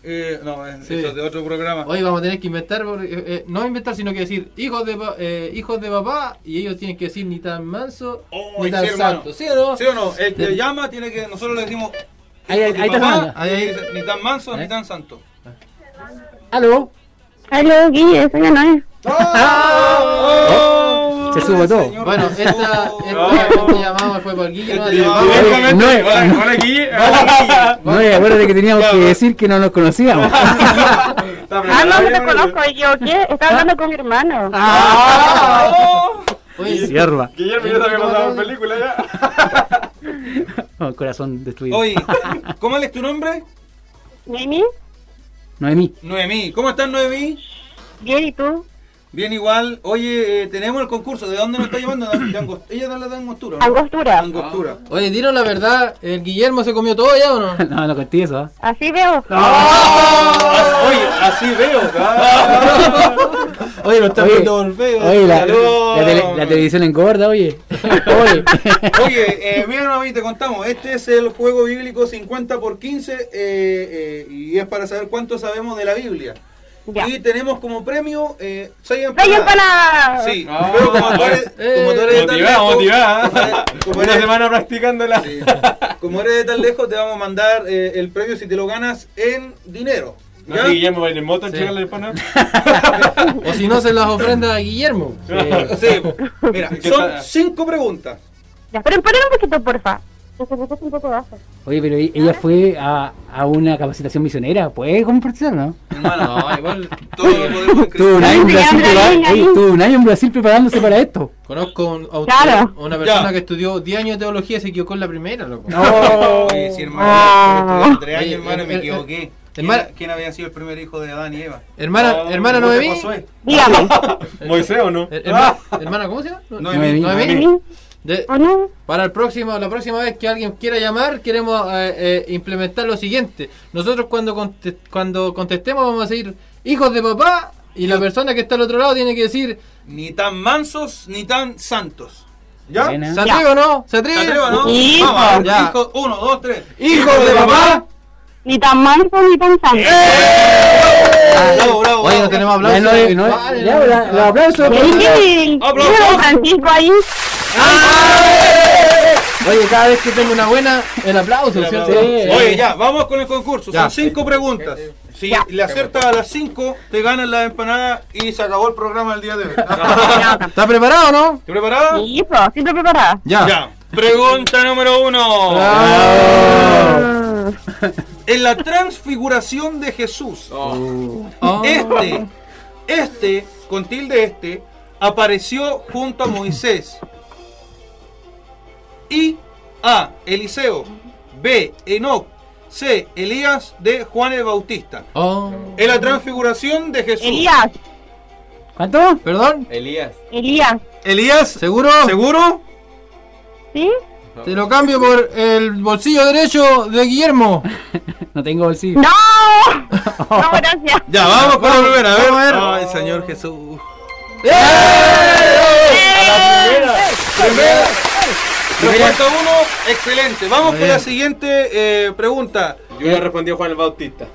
Eh, no, es Sí. eso es de otro programa. Hoy vamos a tener que inventar, eh, eh, no inventar, sino que decir hijos de, pa- eh, hijos de papá y ellos tienen que decir ni tan manso Oh, ni tan sí, santo. ¿Sí o no? ¿Sí o no? El que llama tiene que. Nosotros le decimos. Ahí- ahí- "Hijo de ahí papá", ahí dice, Ni tan manso ¿Eh? ni tan santo. ¿Aló? Aló, Guille, soy. Oh, se subo todo. Bueno, esta, esta, este llamado fue por Guille. ¿no? Oye, no es-. No, y acuérdate que teníamos que decir que no nos conocíamos. Ah, no, no te conozco. Y yo, ¿qué? Estaba hablando con mi hermano. Oye, Sierva. Guillermo ya sabía pasado en película ya. Oh, corazón destruido. Oye, ¿cómo es tu nombre? Mimi, Noemí. Noemí. ¿Cómo estás, Noemí? bien, ¿y tú? Bien, igual. Oye, eh, tenemos el concurso. ¿De dónde nos está llamando? De Angos- Ella no le da angostura. ¿no? Angostura. Angostura. oye, dinos la verdad, ¿el Guillermo se comió todo ya o no? No, no conté eso. ¿ah? Así veo. Oye, así veo. Oye, lo están Oye, viendo feo. Oye, la, la tele- la televisión engorda, oye. Oye. Oye, eh, mira, Noemí, te contamos. Este es el juego bíblico 50 por 15 eh, eh, y es para saber cuánto sabemos de la Biblia. Ya. Y tenemos como premio eh, 6 ¡Soy empanadas. empanada! Sí, Ah. pero como tú eres, como tú eres de tan lejos, motivada. como Una eres- semana practicándola. sí, como eres de tan lejos, te vamos a mandar eh, el premio si te lo ganas en dinero. No ¿Ya? sé, Guillermo va a ir en moto a Sí. el pan. O si no, se las ofrenda a Guillermo. Sí, mira, ¿Qué son cinco preguntas. Ya, pero esperen un poquito, porfa. Un poco bajo. Oye, pero ella fue a, a una capacitación misionera, ¿puede compartir, no? Hermano, No, igual todo lo podemos Tuvo un año en Brasil, tuvo un año en Brasil preparándose para esto. conozco un Claro. una persona Ya. que estudió 10 años de teología y se equivocó en la primera, loco. Oye, sí, hermano, estudié tres años, Oye, hermano, me equivoqué. ¿Quién, hermana- quién había sido el primer hijo de Adán y Eva? Hermana, Oh, hermana ¿cómo te Noemí. Dígame. ¿Moisés o no? Herma- hermana, ¿cómo se llama? Noemí. Noemí. De- ¿O no? para el próximo, la próxima vez que alguien quiera llamar, queremos eh, eh, implementar lo siguiente. Nosotros cuando conte- cuando contestemos vamos a decir hijos de papá y la persona que está al otro lado tiene que decir Ni tan mansos ni tan santos. ¿Ya? ¿se atreve o no? ¿Se atreve? ¿Te atrevo, no? Vamos, ya. hijo, uno, dos, tres. Hijos de papá. Ni tan manso ni tan santo. Bravo, bravo, Oye, no tenemos Ya, no, aplausos. no, ya, no. la- los aplausos. Y ahí tiene Aplausos. tiene Francisco ahí. Oye, cada vez que tengo una buena, el aplauso, ¿cierto? Sí. Oye, ya, vamos con el concurso. Ya. Son cinco preguntas. Si le aciertas a las cinco, te ganan la empanada y se acabó el programa del día de hoy. ¿Está preparado o no? ¿Estás preparada? Sí, pues, siempre preparada. Ya. Ya. Pregunta número uno. En la transfiguración de Jesús, Oh. este, este, con tilde este, apareció junto a Moisés. Y A. Eliseo. B. Enoc. C. Elías de Juan el Bautista. Oh. En la transfiguración de Jesús. Elías, ¿Cuánto? ¿Perdón? Elías. Elías, Elías, ¿Seguro? ¿seguro? ¿sí? Te lo cambio por el bolsillo derecho de Guillermo. No tengo bolsillo. ¡No! No, gracias. Ya, vamos con la primera. A ver. Vamos a ver. Ay, Señor Jesús. Respuesta uno, excelente. Vamos con la siguiente eh, pregunta. Yo le respondí a Juan el Bautista.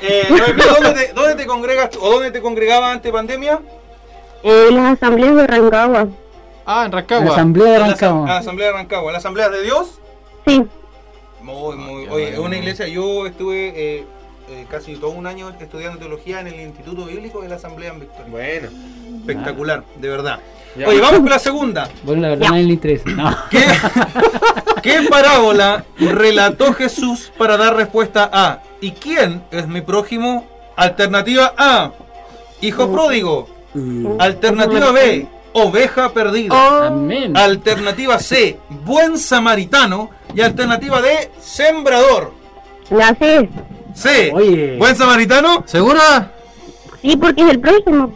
Eh, Noemí, ¿dónde, te, dónde te congregas tú? o dónde te congregabas antes de pandemia? En las asambleas de Rancagua. Ah, en La Rancagua. asamblea de la, Rancagua. la Asamblea de Rancagua. ¿En la Asamblea de Dios? Sí. Muy, muy. Oye, es una iglesia. Yo estuve eh, eh, casi todo un año estudiando teología en el Instituto Bíblico de la Asamblea en Victoria. Bueno. Espectacular, de verdad. Ya. Oye, vamos con la segunda. Bueno, la verdad, nadie le interesa. No. ¿Qué, ¿Qué parábola relató Jesús para dar respuesta a ¿Y quién es mi prójimo? Alternativa A, hijo pródigo. Alternativa B, oveja perdida. Amén. Alternativa C, buen samaritano. Y alternativa D, sembrador. La sé. C, Oye. buen samaritano. ¿Segura? Sí, porque es el próximo.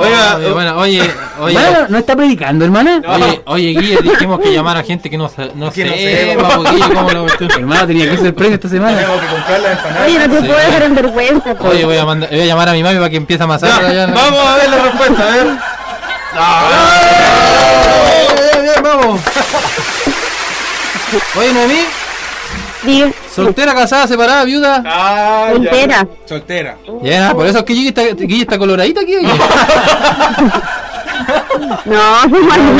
Oiga, Oye, bueno, oye, oye. Hermana, ¿no está predicando, hermana? Oye, oye, Guille, dijimos que llamar a gente que no, se- no Que no sepa, Guille, ¿cómo lo Hermana, tenía que ser premio esta semana. tengo que comprar la empanada. Oye, no te Sí. puedo dejar en vergüenza. pues. Oye, voy a, mandar, voy a llamar a mi mami para que empiece a amasar. Vamos a ver la respuesta, a ver. Bien, bien, bien, vamos. Oye, Noemí, Diga, soltera, casada, separada, viuda. Ah, ya. Soltera. Ya, por eso es que Guille está, Guille está coloradita aquí. oye. No,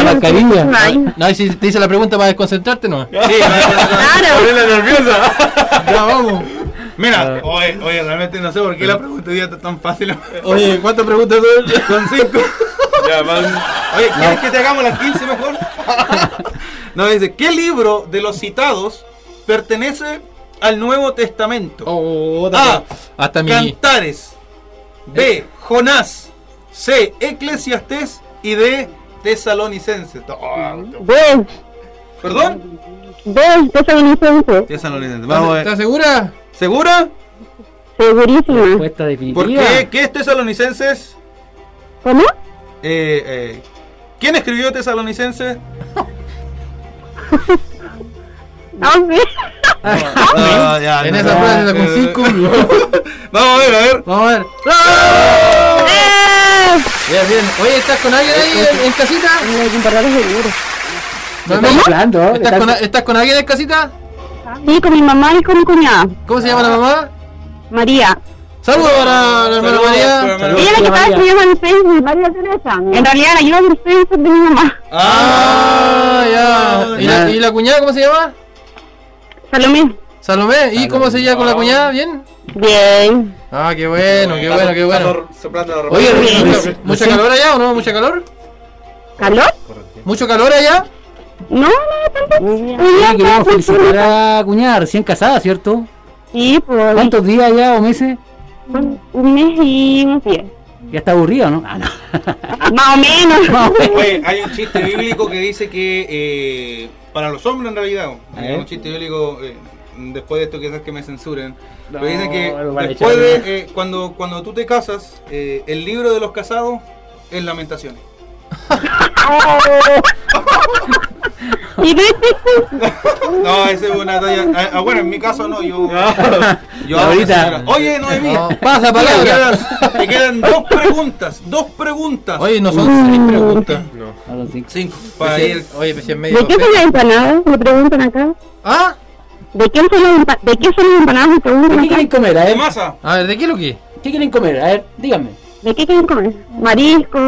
mascarilla. Ay, No, si te hice la pregunta para desconcentrarte, no. Sí, Claro. Nerviosa. Ya, vamos. Mira, oye, oye, realmente no sé por qué la pregunta hoy día está tan fácil. Oye, ¿cuántas preguntas son? Con cinco. Ya, van. Oye, ¿quieres que te hagamos las 15 mejor? No, dice, ¿qué libro de los citados pertenece al Nuevo Testamento? Oh, A. Hasta mi. Cantares. B. Jonás. C. Eclesiastés. Y D. Tesalonicenses. Oh, ¿Perdón? tesalonicense. Tesalonicenses. Vamos a ver. ¿Estás segura? ¿Segura? Segurísima. Respuesta definitiva. ¿Por qué? ¿Qué es Tesalonicenses? ¿Cómo? Eh, eh, ¿Quién escribió Tesalonicenses? Ah, ya, En esa prueba con Eh, cinco. Vamos a ver, a ver. Vamos a ver. ¡Eh! Bien, bien. Oye, ¿estás con alguien ahí en, en casita? Seguro. ¿Estás, Está- con, ¿Estás con alguien en casita? Sí, con mi mamá y con mi cuñada. ¿Cómo se llama la mamá? María. Saludos para la hermana María. Ella es la que María. estaba escribiendo en Facebook, María Teresa. En realidad la ayuda del Facebook de mi mamá. Ah, ya. ¿Y la, ¿Y la cuñada cómo se llama? Salomé. Salomé. ¿Y cómo se llama con la cuñada? ¿Bien? Bien. Ah, qué bueno, qué bueno, qué bueno. Oye, Bien. ¿mucha, mucha calor allá o no? ¿Mucha calor? ¿Calor? ¿Mucho calor allá? No, no, tampoco. Felicitar a la cuñada, recién casada, ¿cierto? Sí, pues. ¿Cuántos días ya o meses? Un mes y un día. Ya está aburrido, ¿no? Ah, no. Más o menos. Más o menos. Oye, hay un chiste bíblico que dice que eh, para los hombres en realidad, ver. un chiste bíblico eh, después de esto quizás que me censuren, No, pero dice que después de eh, cuando cuando tú te casas, eh, el libro de los casados es Lamentaciones. ¿Y ves No, esa es una talla. Ah, ah, bueno, en mi caso no, yo. Ahorita. Oye, Noemí. No, pasa Te palabra. quedan, te quedan dos preguntas. Dos preguntas. Oye, no son seis preguntas. A los cinco. Cinco. Para ir. Oye, pues en medio. ¿De qué son las empanadas? Me preguntan acá. ¿Ah? ¿De qué son las, ¿de qué son las empanadas? Me ¿De preguntan qué acá. quieren comer? A ¿De ver, masa? A ver, ¿de qué lo que? ¿qué quieren comer? A ver, díganme. ¿De qué quieren comer? Marisco.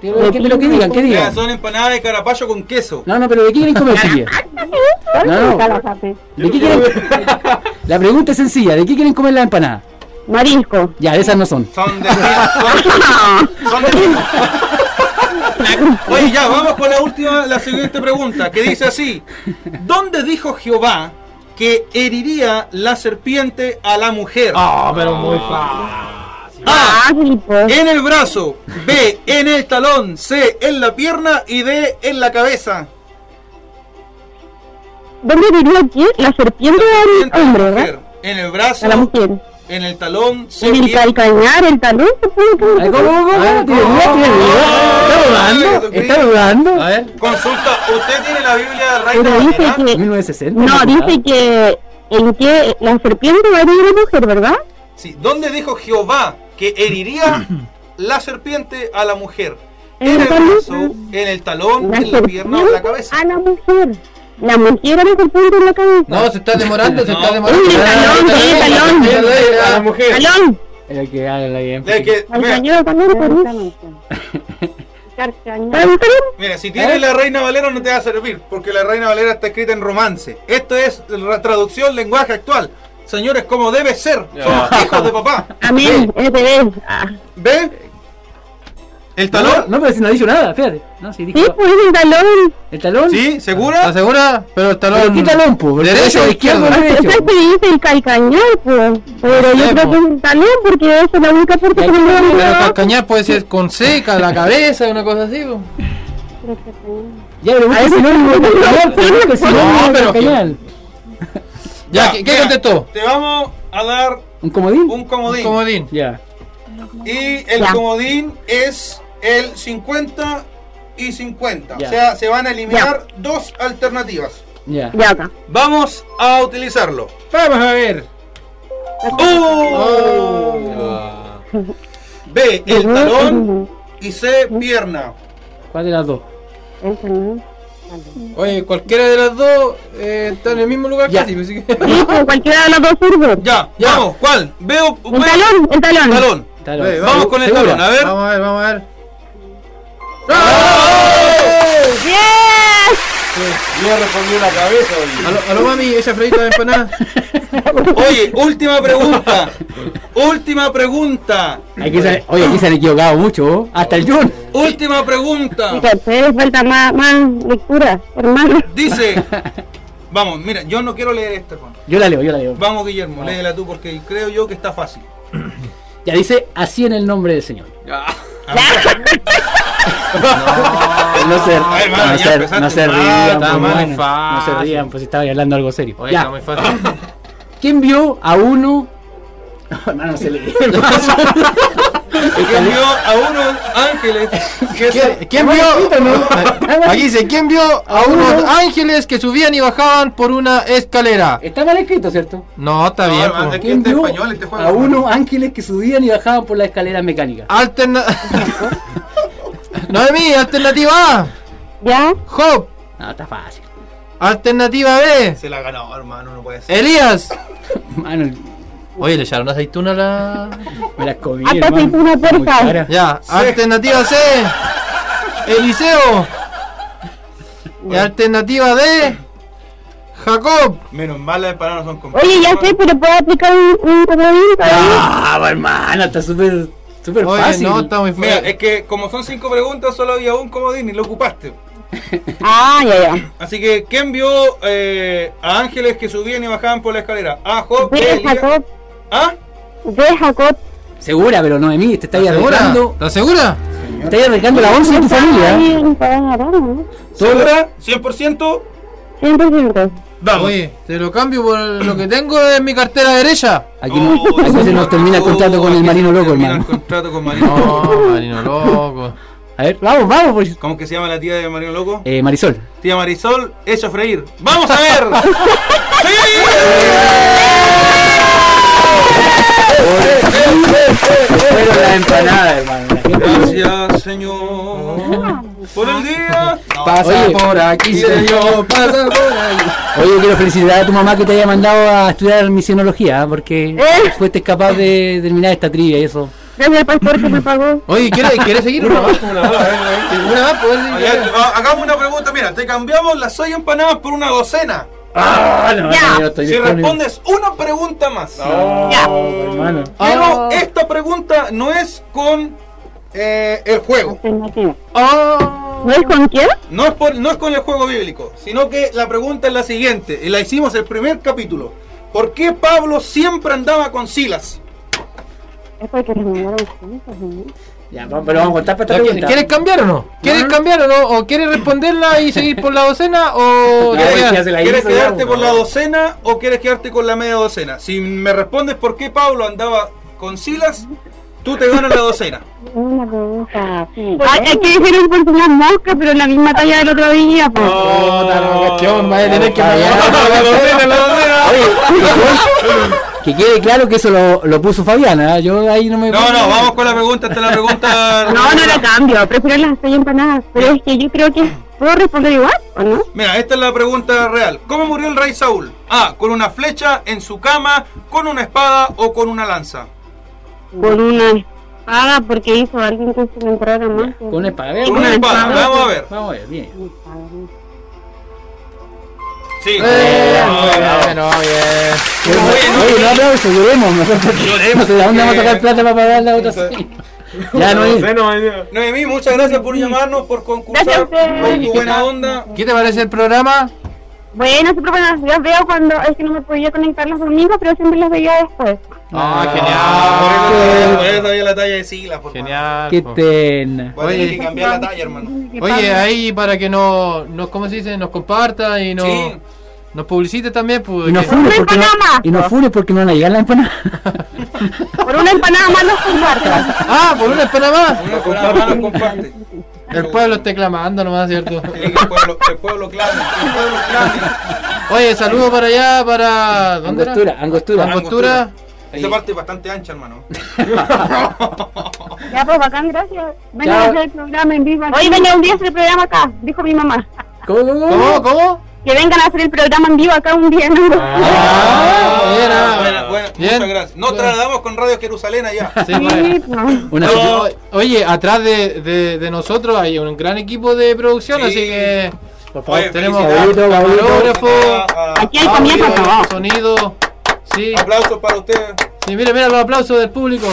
Que- pero que digan, que Mira, digan. son empanadas de carapacho con queso. No, no, pero ¿de qué quieren comer, chiquilla? No, no. ¿De qué quieren? La pregunta es sencilla, ¿de qué quieren comer las empanadas? Marisco. Ya, esas no son. Son de. Son, son de. Oye, ya, vamos con la última, la siguiente pregunta, que dice así: ¿Dónde dijo Jehová que heriría la serpiente a la mujer? Ah, pero muy fácil. A. Ah. En el brazo, B. En el talón, C. En la pierna y D. En la cabeza. ¿Dónde diría aquí? La serpiente la hombre. ¿verdad? En el brazo, A la mujer. en el talón, C. En el calcañar, el talón, ¿Cómo, cómo. ¿Está dudando? ¿Está dudando? A ver. Consulta, ¿usted tiene la Biblia de Pero dice que. 1960. No, dice que. En que la serpiente va a herir a la mujer, ¿verdad? Sí, ¿dónde dijo Jehová que heriría la serpiente a la mujer? En En el el talón. brazo, en el talón, La en la pierna o en la cabeza. a la mujer. La mujer a la serpiente en la cabeza. No, se está demorando, se está demorando. Uy, el talón, el talón. A la mujer. Talón. El que haga la bien. De que, mira, si tienes la Reina Valera no te va a servir, porque la Reina Valera está escrita en romance. Esto es la traducción lenguaje actual. Señores, como debe ser. Somos hijos de papá. Amén. Ah. ¿Ve? ¿El talón? No, pero si no ha dicho nada, espérate. No, si dijo. Sí, pues el talón. ¿El talón? ¿Sí? ¿Segura? ¿Estás segura? Pero el talón. ¿Pero qué talón, po? ¿Derecho o izquierdo? O sea, que dice el calcañar, pues. Pero No yo creo que es el talón, porque esa es la única parte que me Pero da. calcañar puede ser con seca, la cabeza, una cosa así. po. Ya, pero el sinónimo de no, calcañar, no, pues, busca el no, Ya, ¿qué, contestó? Te vamos a dar ¿Un comodín? un comodín. Comodín. Ya. Y el Ya. comodín es el 50 y 50. Ya. O sea, se van a eliminar dos alternativas. Ya. Ya acá. Vamos a utilizarlo. Vamos a ver. ¡Oh! B, el talón y C, pierna. ¿Cuál de las dos? El talón. Oye, cualquiera de las dos eh, está en el mismo lugar Ya. casi. así que- Sí, pues cualquiera de las dos sirve. Ya, Ya. vamos, ¿cuál? Veo, El talón, el talón. talón. Talón. Ve, Vamos con el ¿Segura? talón, a ver. Vamos a ver, vamos a ver. ¡Yes! Yo respondí la cabeza. oye. Aló, aló mami, esa freíta de empanada. Oye, última pregunta. última pregunta. Aquí se, oye, aquí se han equivocado mucho, ¿oh? hasta el Jun. Última pregunta. Ustedes falta más, más lectura, hermano. Dice. Vamos, mira, yo no quiero leer esto, hermano. Yo la leo, yo la leo. Vamos, Guillermo, léela tú porque creo yo que está fácil. Ya dice, así en el nombre del Señor. No se, Ay, hermano, no se, empezaste no se mal, rían, pues, bueno, no se rían, pues si estaba hablando algo serio. Oye, Ya. está muy fácil. ¿Quién vio a uno? Hermano, no se lee. ¿Quién vio a unos ángeles que se- ¿Quién, vio? Aquí dice, ¿quién vio a unos ángeles que subían y bajaban por una escalera? Está mal escrito, ¿cierto? No, está No, bien. hermano, po. es que ¿Quién vio español, este juego, a unos ángeles que subían y bajaban por las escaleras mecánicas? Alterna... Noemí, alternativa A, ¿Ya? Job. No, está fácil. Alternativa B, Se la ganó, hermano, no puede ser. Elías. Mano, Oye, le echaron aceituna a la... me las comí, Hasta aceituna puerca. cara. Ya, alternativa C, Eliseo. Y alternativa D, Jacob. Menos mal las empanadas no son completas. Oye, ya sé, pero puedo aplicar un, un comodín para Ah, hermano, está súper, súper Oye, fácil. no, está muy Mira, fácil. es que como son cinco preguntas, solo había un comodín y lo ocupaste. Ah, ya, ya. Así que, ¿quién vio eh, a ángeles que subían y bajaban por la escalera? A Job, De Jacob, ¿Ah? de Jacob. Segura, pero Noemí, te estáis ¿Estás segura? arriesgando. ¿Estás segura? Te estáis arriesgando la once de tu familia. ¿no? ¿Segura? ¿100%? 100%. Vamos. Oye, te lo cambio por lo que tengo en mi cartera derecha. Aquí, no- Oh, aquí se nos termina el contrato con el marino loco, termina hermano. el contrato con Marino No, Loco. marino loco. A ver, vamos, vamos. Pues. ¿Cómo que se llama la tía de Marino Loco? Eh, Marisol. Tía Marisol, hecha a freír. ¡Vamos a ver! Pero la empanada, hermano. Gracias, Señor, por el día. Pasa Oye. por aquí, señor, pasa por ahí. Oye, quiero felicitar a tu mamá que te haya mandado a estudiar misionología, ¿eh? porque Eh. fuiste capaz de terminar esta trivia y eso. Gracias al pastor que me pagó. Oye, ¿quieres, ¿quieres seguir? Una más, una más, una más, ha- Hagamos una pregunta, mira, te cambiamos las soy empanadas por una docena. Ah, no, Ya. yo no estoy Si respondes una pregunta más. Ya. hermano. Pero Oh. esta pregunta no es con eh, el juego. Oh. ¿No es con quién? No es, por- no es con el juego bíblico, sino que la pregunta es la siguiente, y la hicimos el primer capítulo. ¿Por qué Pablo siempre andaba con Silas? Es porque les mandaron juntos, ¿no? Ya, pero vamos a contar para esta ¿Ya, pregunta. ¿Quieres cambiar o no? ¿Quieres No. cambiar o no? ¿O quieres responderla y seguir por la docena? ¿O quieres pues, quedar- ya se la ¿Quieres hizo, quedarte ya, por la docena o quieres quedarte con la media docena? Si me respondes por qué Pablo andaba con Silas, tú te ganas la docena. Una pregunta. Sí. Ay, es que dijeron por una mosca, pero en la misma talla del otro día. Pues. Puta, la cuestión, vaya a tener que pagar. La docena, la docena. Que quede claro que eso lo, lo puso Fabiana. ¿eh? Yo ahí no me. No, no, vamos con la pregunta, esta es la pregunta. No, no la cambio. Prefiero las seis empanadas. Pero es que yo creo que puedo responder igual, ¿o no? Mira, esta es la pregunta real. ¿Cómo murió el rey Saúl? A. Con una flecha en su cama, con una espada o con una lanza. Con una espada, porque hizo alguien que se me entrara más. Con una espada. Ver, Con una espada, vamos a ver. Vamos a ver, bien. Sí. Eh, Ah, bueno, bien. Oye, no aplauso, lloremos Lloremos, de dónde vamos a sacar plata para pagar la otra. sí. Ya no es. Noemí, muchas gracias por llamarnos, por concursar, Gracias a ustedes. por tu buena onda. ¿Qué te parece el programa? Bueno, siempre bueno, los veo cuando es que no me podía conectar los domingos, pero siempre los veía después. Ah, Ah, por genial. eso- por eso había la talla de Silas, por favor. Genial. Qué pena. Voy a tener Oye. que cambiar la talla, hermano. Oye, ahí para que nos, nos ¿cómo se dice? Nos comparta y nos, Sí. nos publicite también. Pues, Y nos Una porque no, empanada más. y nos funes porque no van a llegar la empanada. Por una empanada más los comparto. Ah, por una espera más. Una con hermano comparte. El pueblo esté clamando nomás, ¿cierto? Sí, el pueblo, el pueblo clame, el pueblo clame. Oye, saludos para allá, para... ¿Dónde era? Angostura, angostura. Esa parte es bastante ancha, hermano. Ya, pues bacán, gracias. Venga Chao. a hacer el programa en vivo. Oye, venga un día a hacer el programa acá, dijo mi mamá. ¿Cómo, cómo, ¿Cómo? ¿Cómo? Que vengan a hacer el programa en vivo acá un día, ¿no? Ah, era. Buena, buena, Bien. muchas gracias. Nos trasladamos con Radio Jerusalén allá. Sí, vale. Sí, no. Una No, oye, atrás de, de, de nosotros hay un gran equipo de producción, Sí. así que por favor Oye, tenemos camarógrafo, Ah, Aquí hay comida sonido. Sí, Aplausos para ustedes. sí, mira, mira los aplausos del público.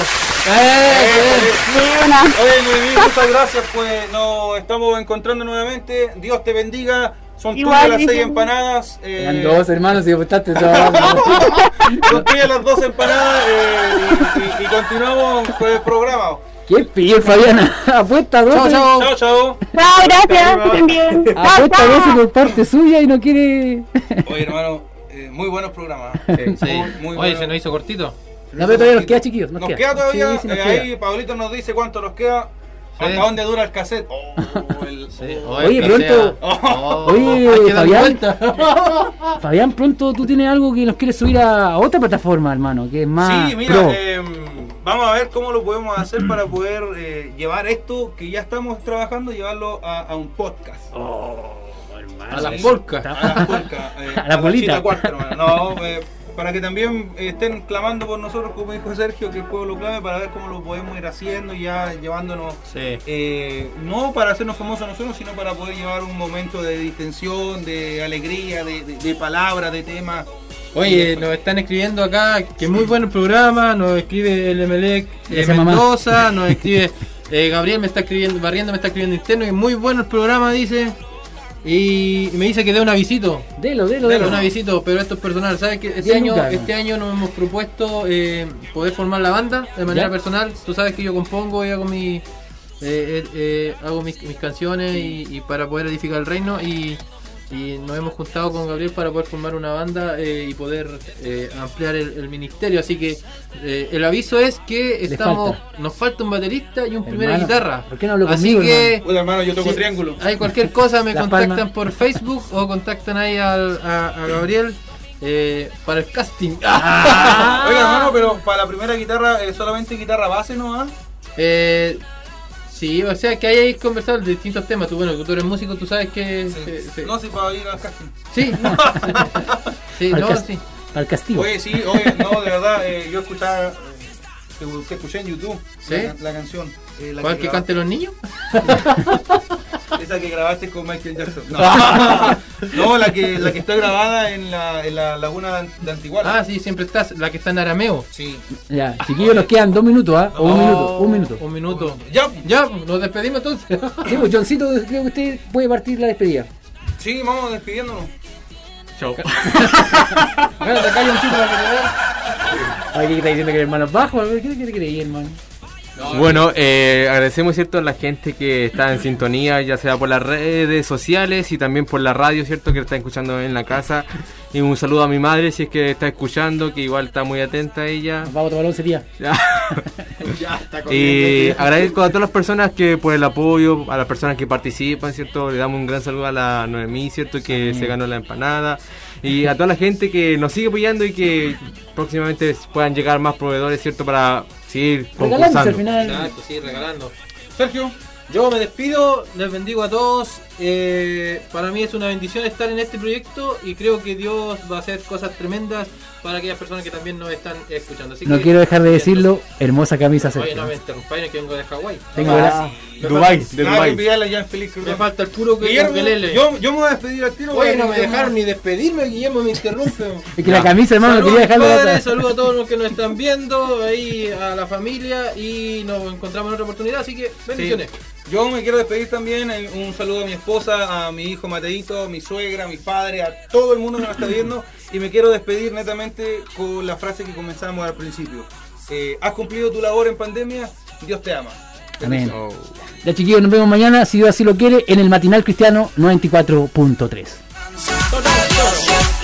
¡Eh! Buena. Oye, Noemí, muchas gracias. Pues nos estamos encontrando nuevamente. Dios te bendiga. Son tuyas las seis empanadas. eh, Eran dos hermanos y todo. son tuyas las dos empanadas. eh, y, y- y continuamos con el programa. ¿Qué pide Fabiana? Apuesta dos. Chao, chao. Chao, chao. Chao, gracias. Chao, Apuesta dos por parte suya y no quiere. Oye, hermano, eh, muy buenos programas. Sí. Muy, muy Oye, se nos hizo cortito. No, pero todavía nos queda, chiquillos. Nos, Nos queda todavía. Sí, sí, nos eh, queda. ahí Pablito nos dice cuánto nos queda. Sí. ¿Hasta dónde dura el cassette? Oh, el- Oye, pronto- Oh, Oye, Fabián. Fabián, pronto tú tienes algo que nos quieres subir a otra plataforma, hermano, que es más Sí, mira, pro. eh, vamos a ver cómo lo podemos hacer para poder eh, llevar esto que ya estamos trabajando, llevarlo a, a un podcast. A las volcas. A la polca, eh, A la bolita. chita cuarta, hermano. No, eh, para que también eh, estén clamando por nosotros, como dijo Sergio, que el pueblo clave, para ver cómo lo podemos ir haciendo y ya llevándonos Sí. eh, no para hacernos famosos nosotros, sino para poder llevar un momento de distensión, de alegría, de, de, de palabras, de temas. Oye, nos están escribiendo acá que muy buen programa, nos escribe el Emelec eh, mamá. Mendoza, nos escribe eh, Gabriel me está escribiendo, Barriendo me está escribiendo interno y muy bueno el programa, dice. Y me dice que dé un avisito. Delo, delo, delo. un avisito, pero esto es personal. ¿Sabes que este año, este año nos hemos propuesto eh, poder formar la banda de manera ¿Ya? personal? Tú sabes que yo compongo y hago mi, eh, eh, eh, hago mis, mis canciones y, y para poder edificar el reino y, y nos hemos juntado con Gabriel para poder formar una banda eh, y poder eh, ampliar el, el ministerio. Así que eh, el aviso es que estamos, falta. nos falta un baterista y un primera guitarra. ¿por qué no habló Así conmigo, que hermano? Bueno, hermano, yo toco Sí. triángulo. hay cualquier cosa, me contactan por Facebook o contactan ahí al- a, a Gabriel eh, para el casting. Ah. Oiga, hermano, pero para la primera guitarra, eh, solamente guitarra base, ¿no? ah? Eh, sí, o sea que ahí hay que conversar de distintos temas. Tú, bueno, tú eres músico, tú sabes que. Sí. sí. No, sí, para ir al casting. Sí, sí, Al no, sí. Al castigo. Oye, sí, oye, no, de verdad, eh, yo escuchaba, eh, te, te escuché en YouTube ¿Sí? la, la canción. Eh, la ¿Cuál que graba- cante los niños? Esa que grabaste con Michael Jackson. No, no la, que, la que está grabada en la, en la laguna de Antiguala. Ah, sí, siempre estás. La que está en arameo. Sí. Ya, chiquillos, nos quedan dos minutos, ¿ah? O un minuto, un minuto. Un minuto. Ya, Ya, nos despedimos entonces. Sí, pues, Johncito, creo que usted puede partir la despedida. sí, vamos despidiéndonos. Chao. Bueno, te callo un chito para que te veas. Ay, ¿qué está diciendo que el hermano es bajo? ¿qué te creí, hermano? Bueno, eh, agradecemos cierto a la gente que está en sintonía, ya sea por las redes sociales y también por la radio, cierto, que está escuchando en la casa. Y un saludo a mi madre si es que está escuchando, que igual está muy atenta a ella. Vamos a tomar once días. y agradezco a todas las personas que por el apoyo, a las personas que participan, cierto, le damos un gran saludo a la Noemí, cierto, que se ganó la empanada. Y a toda la gente que nos sigue apoyando y que próximamente puedan llegar más proveedores, cierto, para seguir Regalándose al final. Exacto, sí, regalando. Sergio, Yo me despido, les bendigo a todos. eh, para mí es una bendición estar en este proyecto y creo que Dios va a hacer cosas tremendas para aquellas personas que también nos están escuchando. Así No que- quiero dejar de decirlo, hermosa camisa Oye, Sergio. no me interrumpáis, que vengo de Hawái. Tengo Ah. la- Dubai, de nada que Dubai. Me falta el puro que yo, yo me voy a despedir al tiro. Oye, no me dejaron ni despedirme, Guillermo me interrumpe. Es que la camisa, hermano, Saludos quería dejarlo saludos a todos los que nos están viendo, ahí a la familia y nos encontramos en otra oportunidad, así que bendiciones. Yo me quiero despedir también. eh, Un saludo a mi esposa, a mi hijo Mateito, a mi suegra, a mi padre, a todo el mundo que nos está viendo. Y me quiero despedir netamente con la frase que comenzamos al principio. Eh, ¿Has cumplido tu labor en pandemia? Dios te ama. Amén. Ya chiquillos, nos vemos mañana, si Dios así lo quiere, en el matinal cristiano 94.3. Total, Dios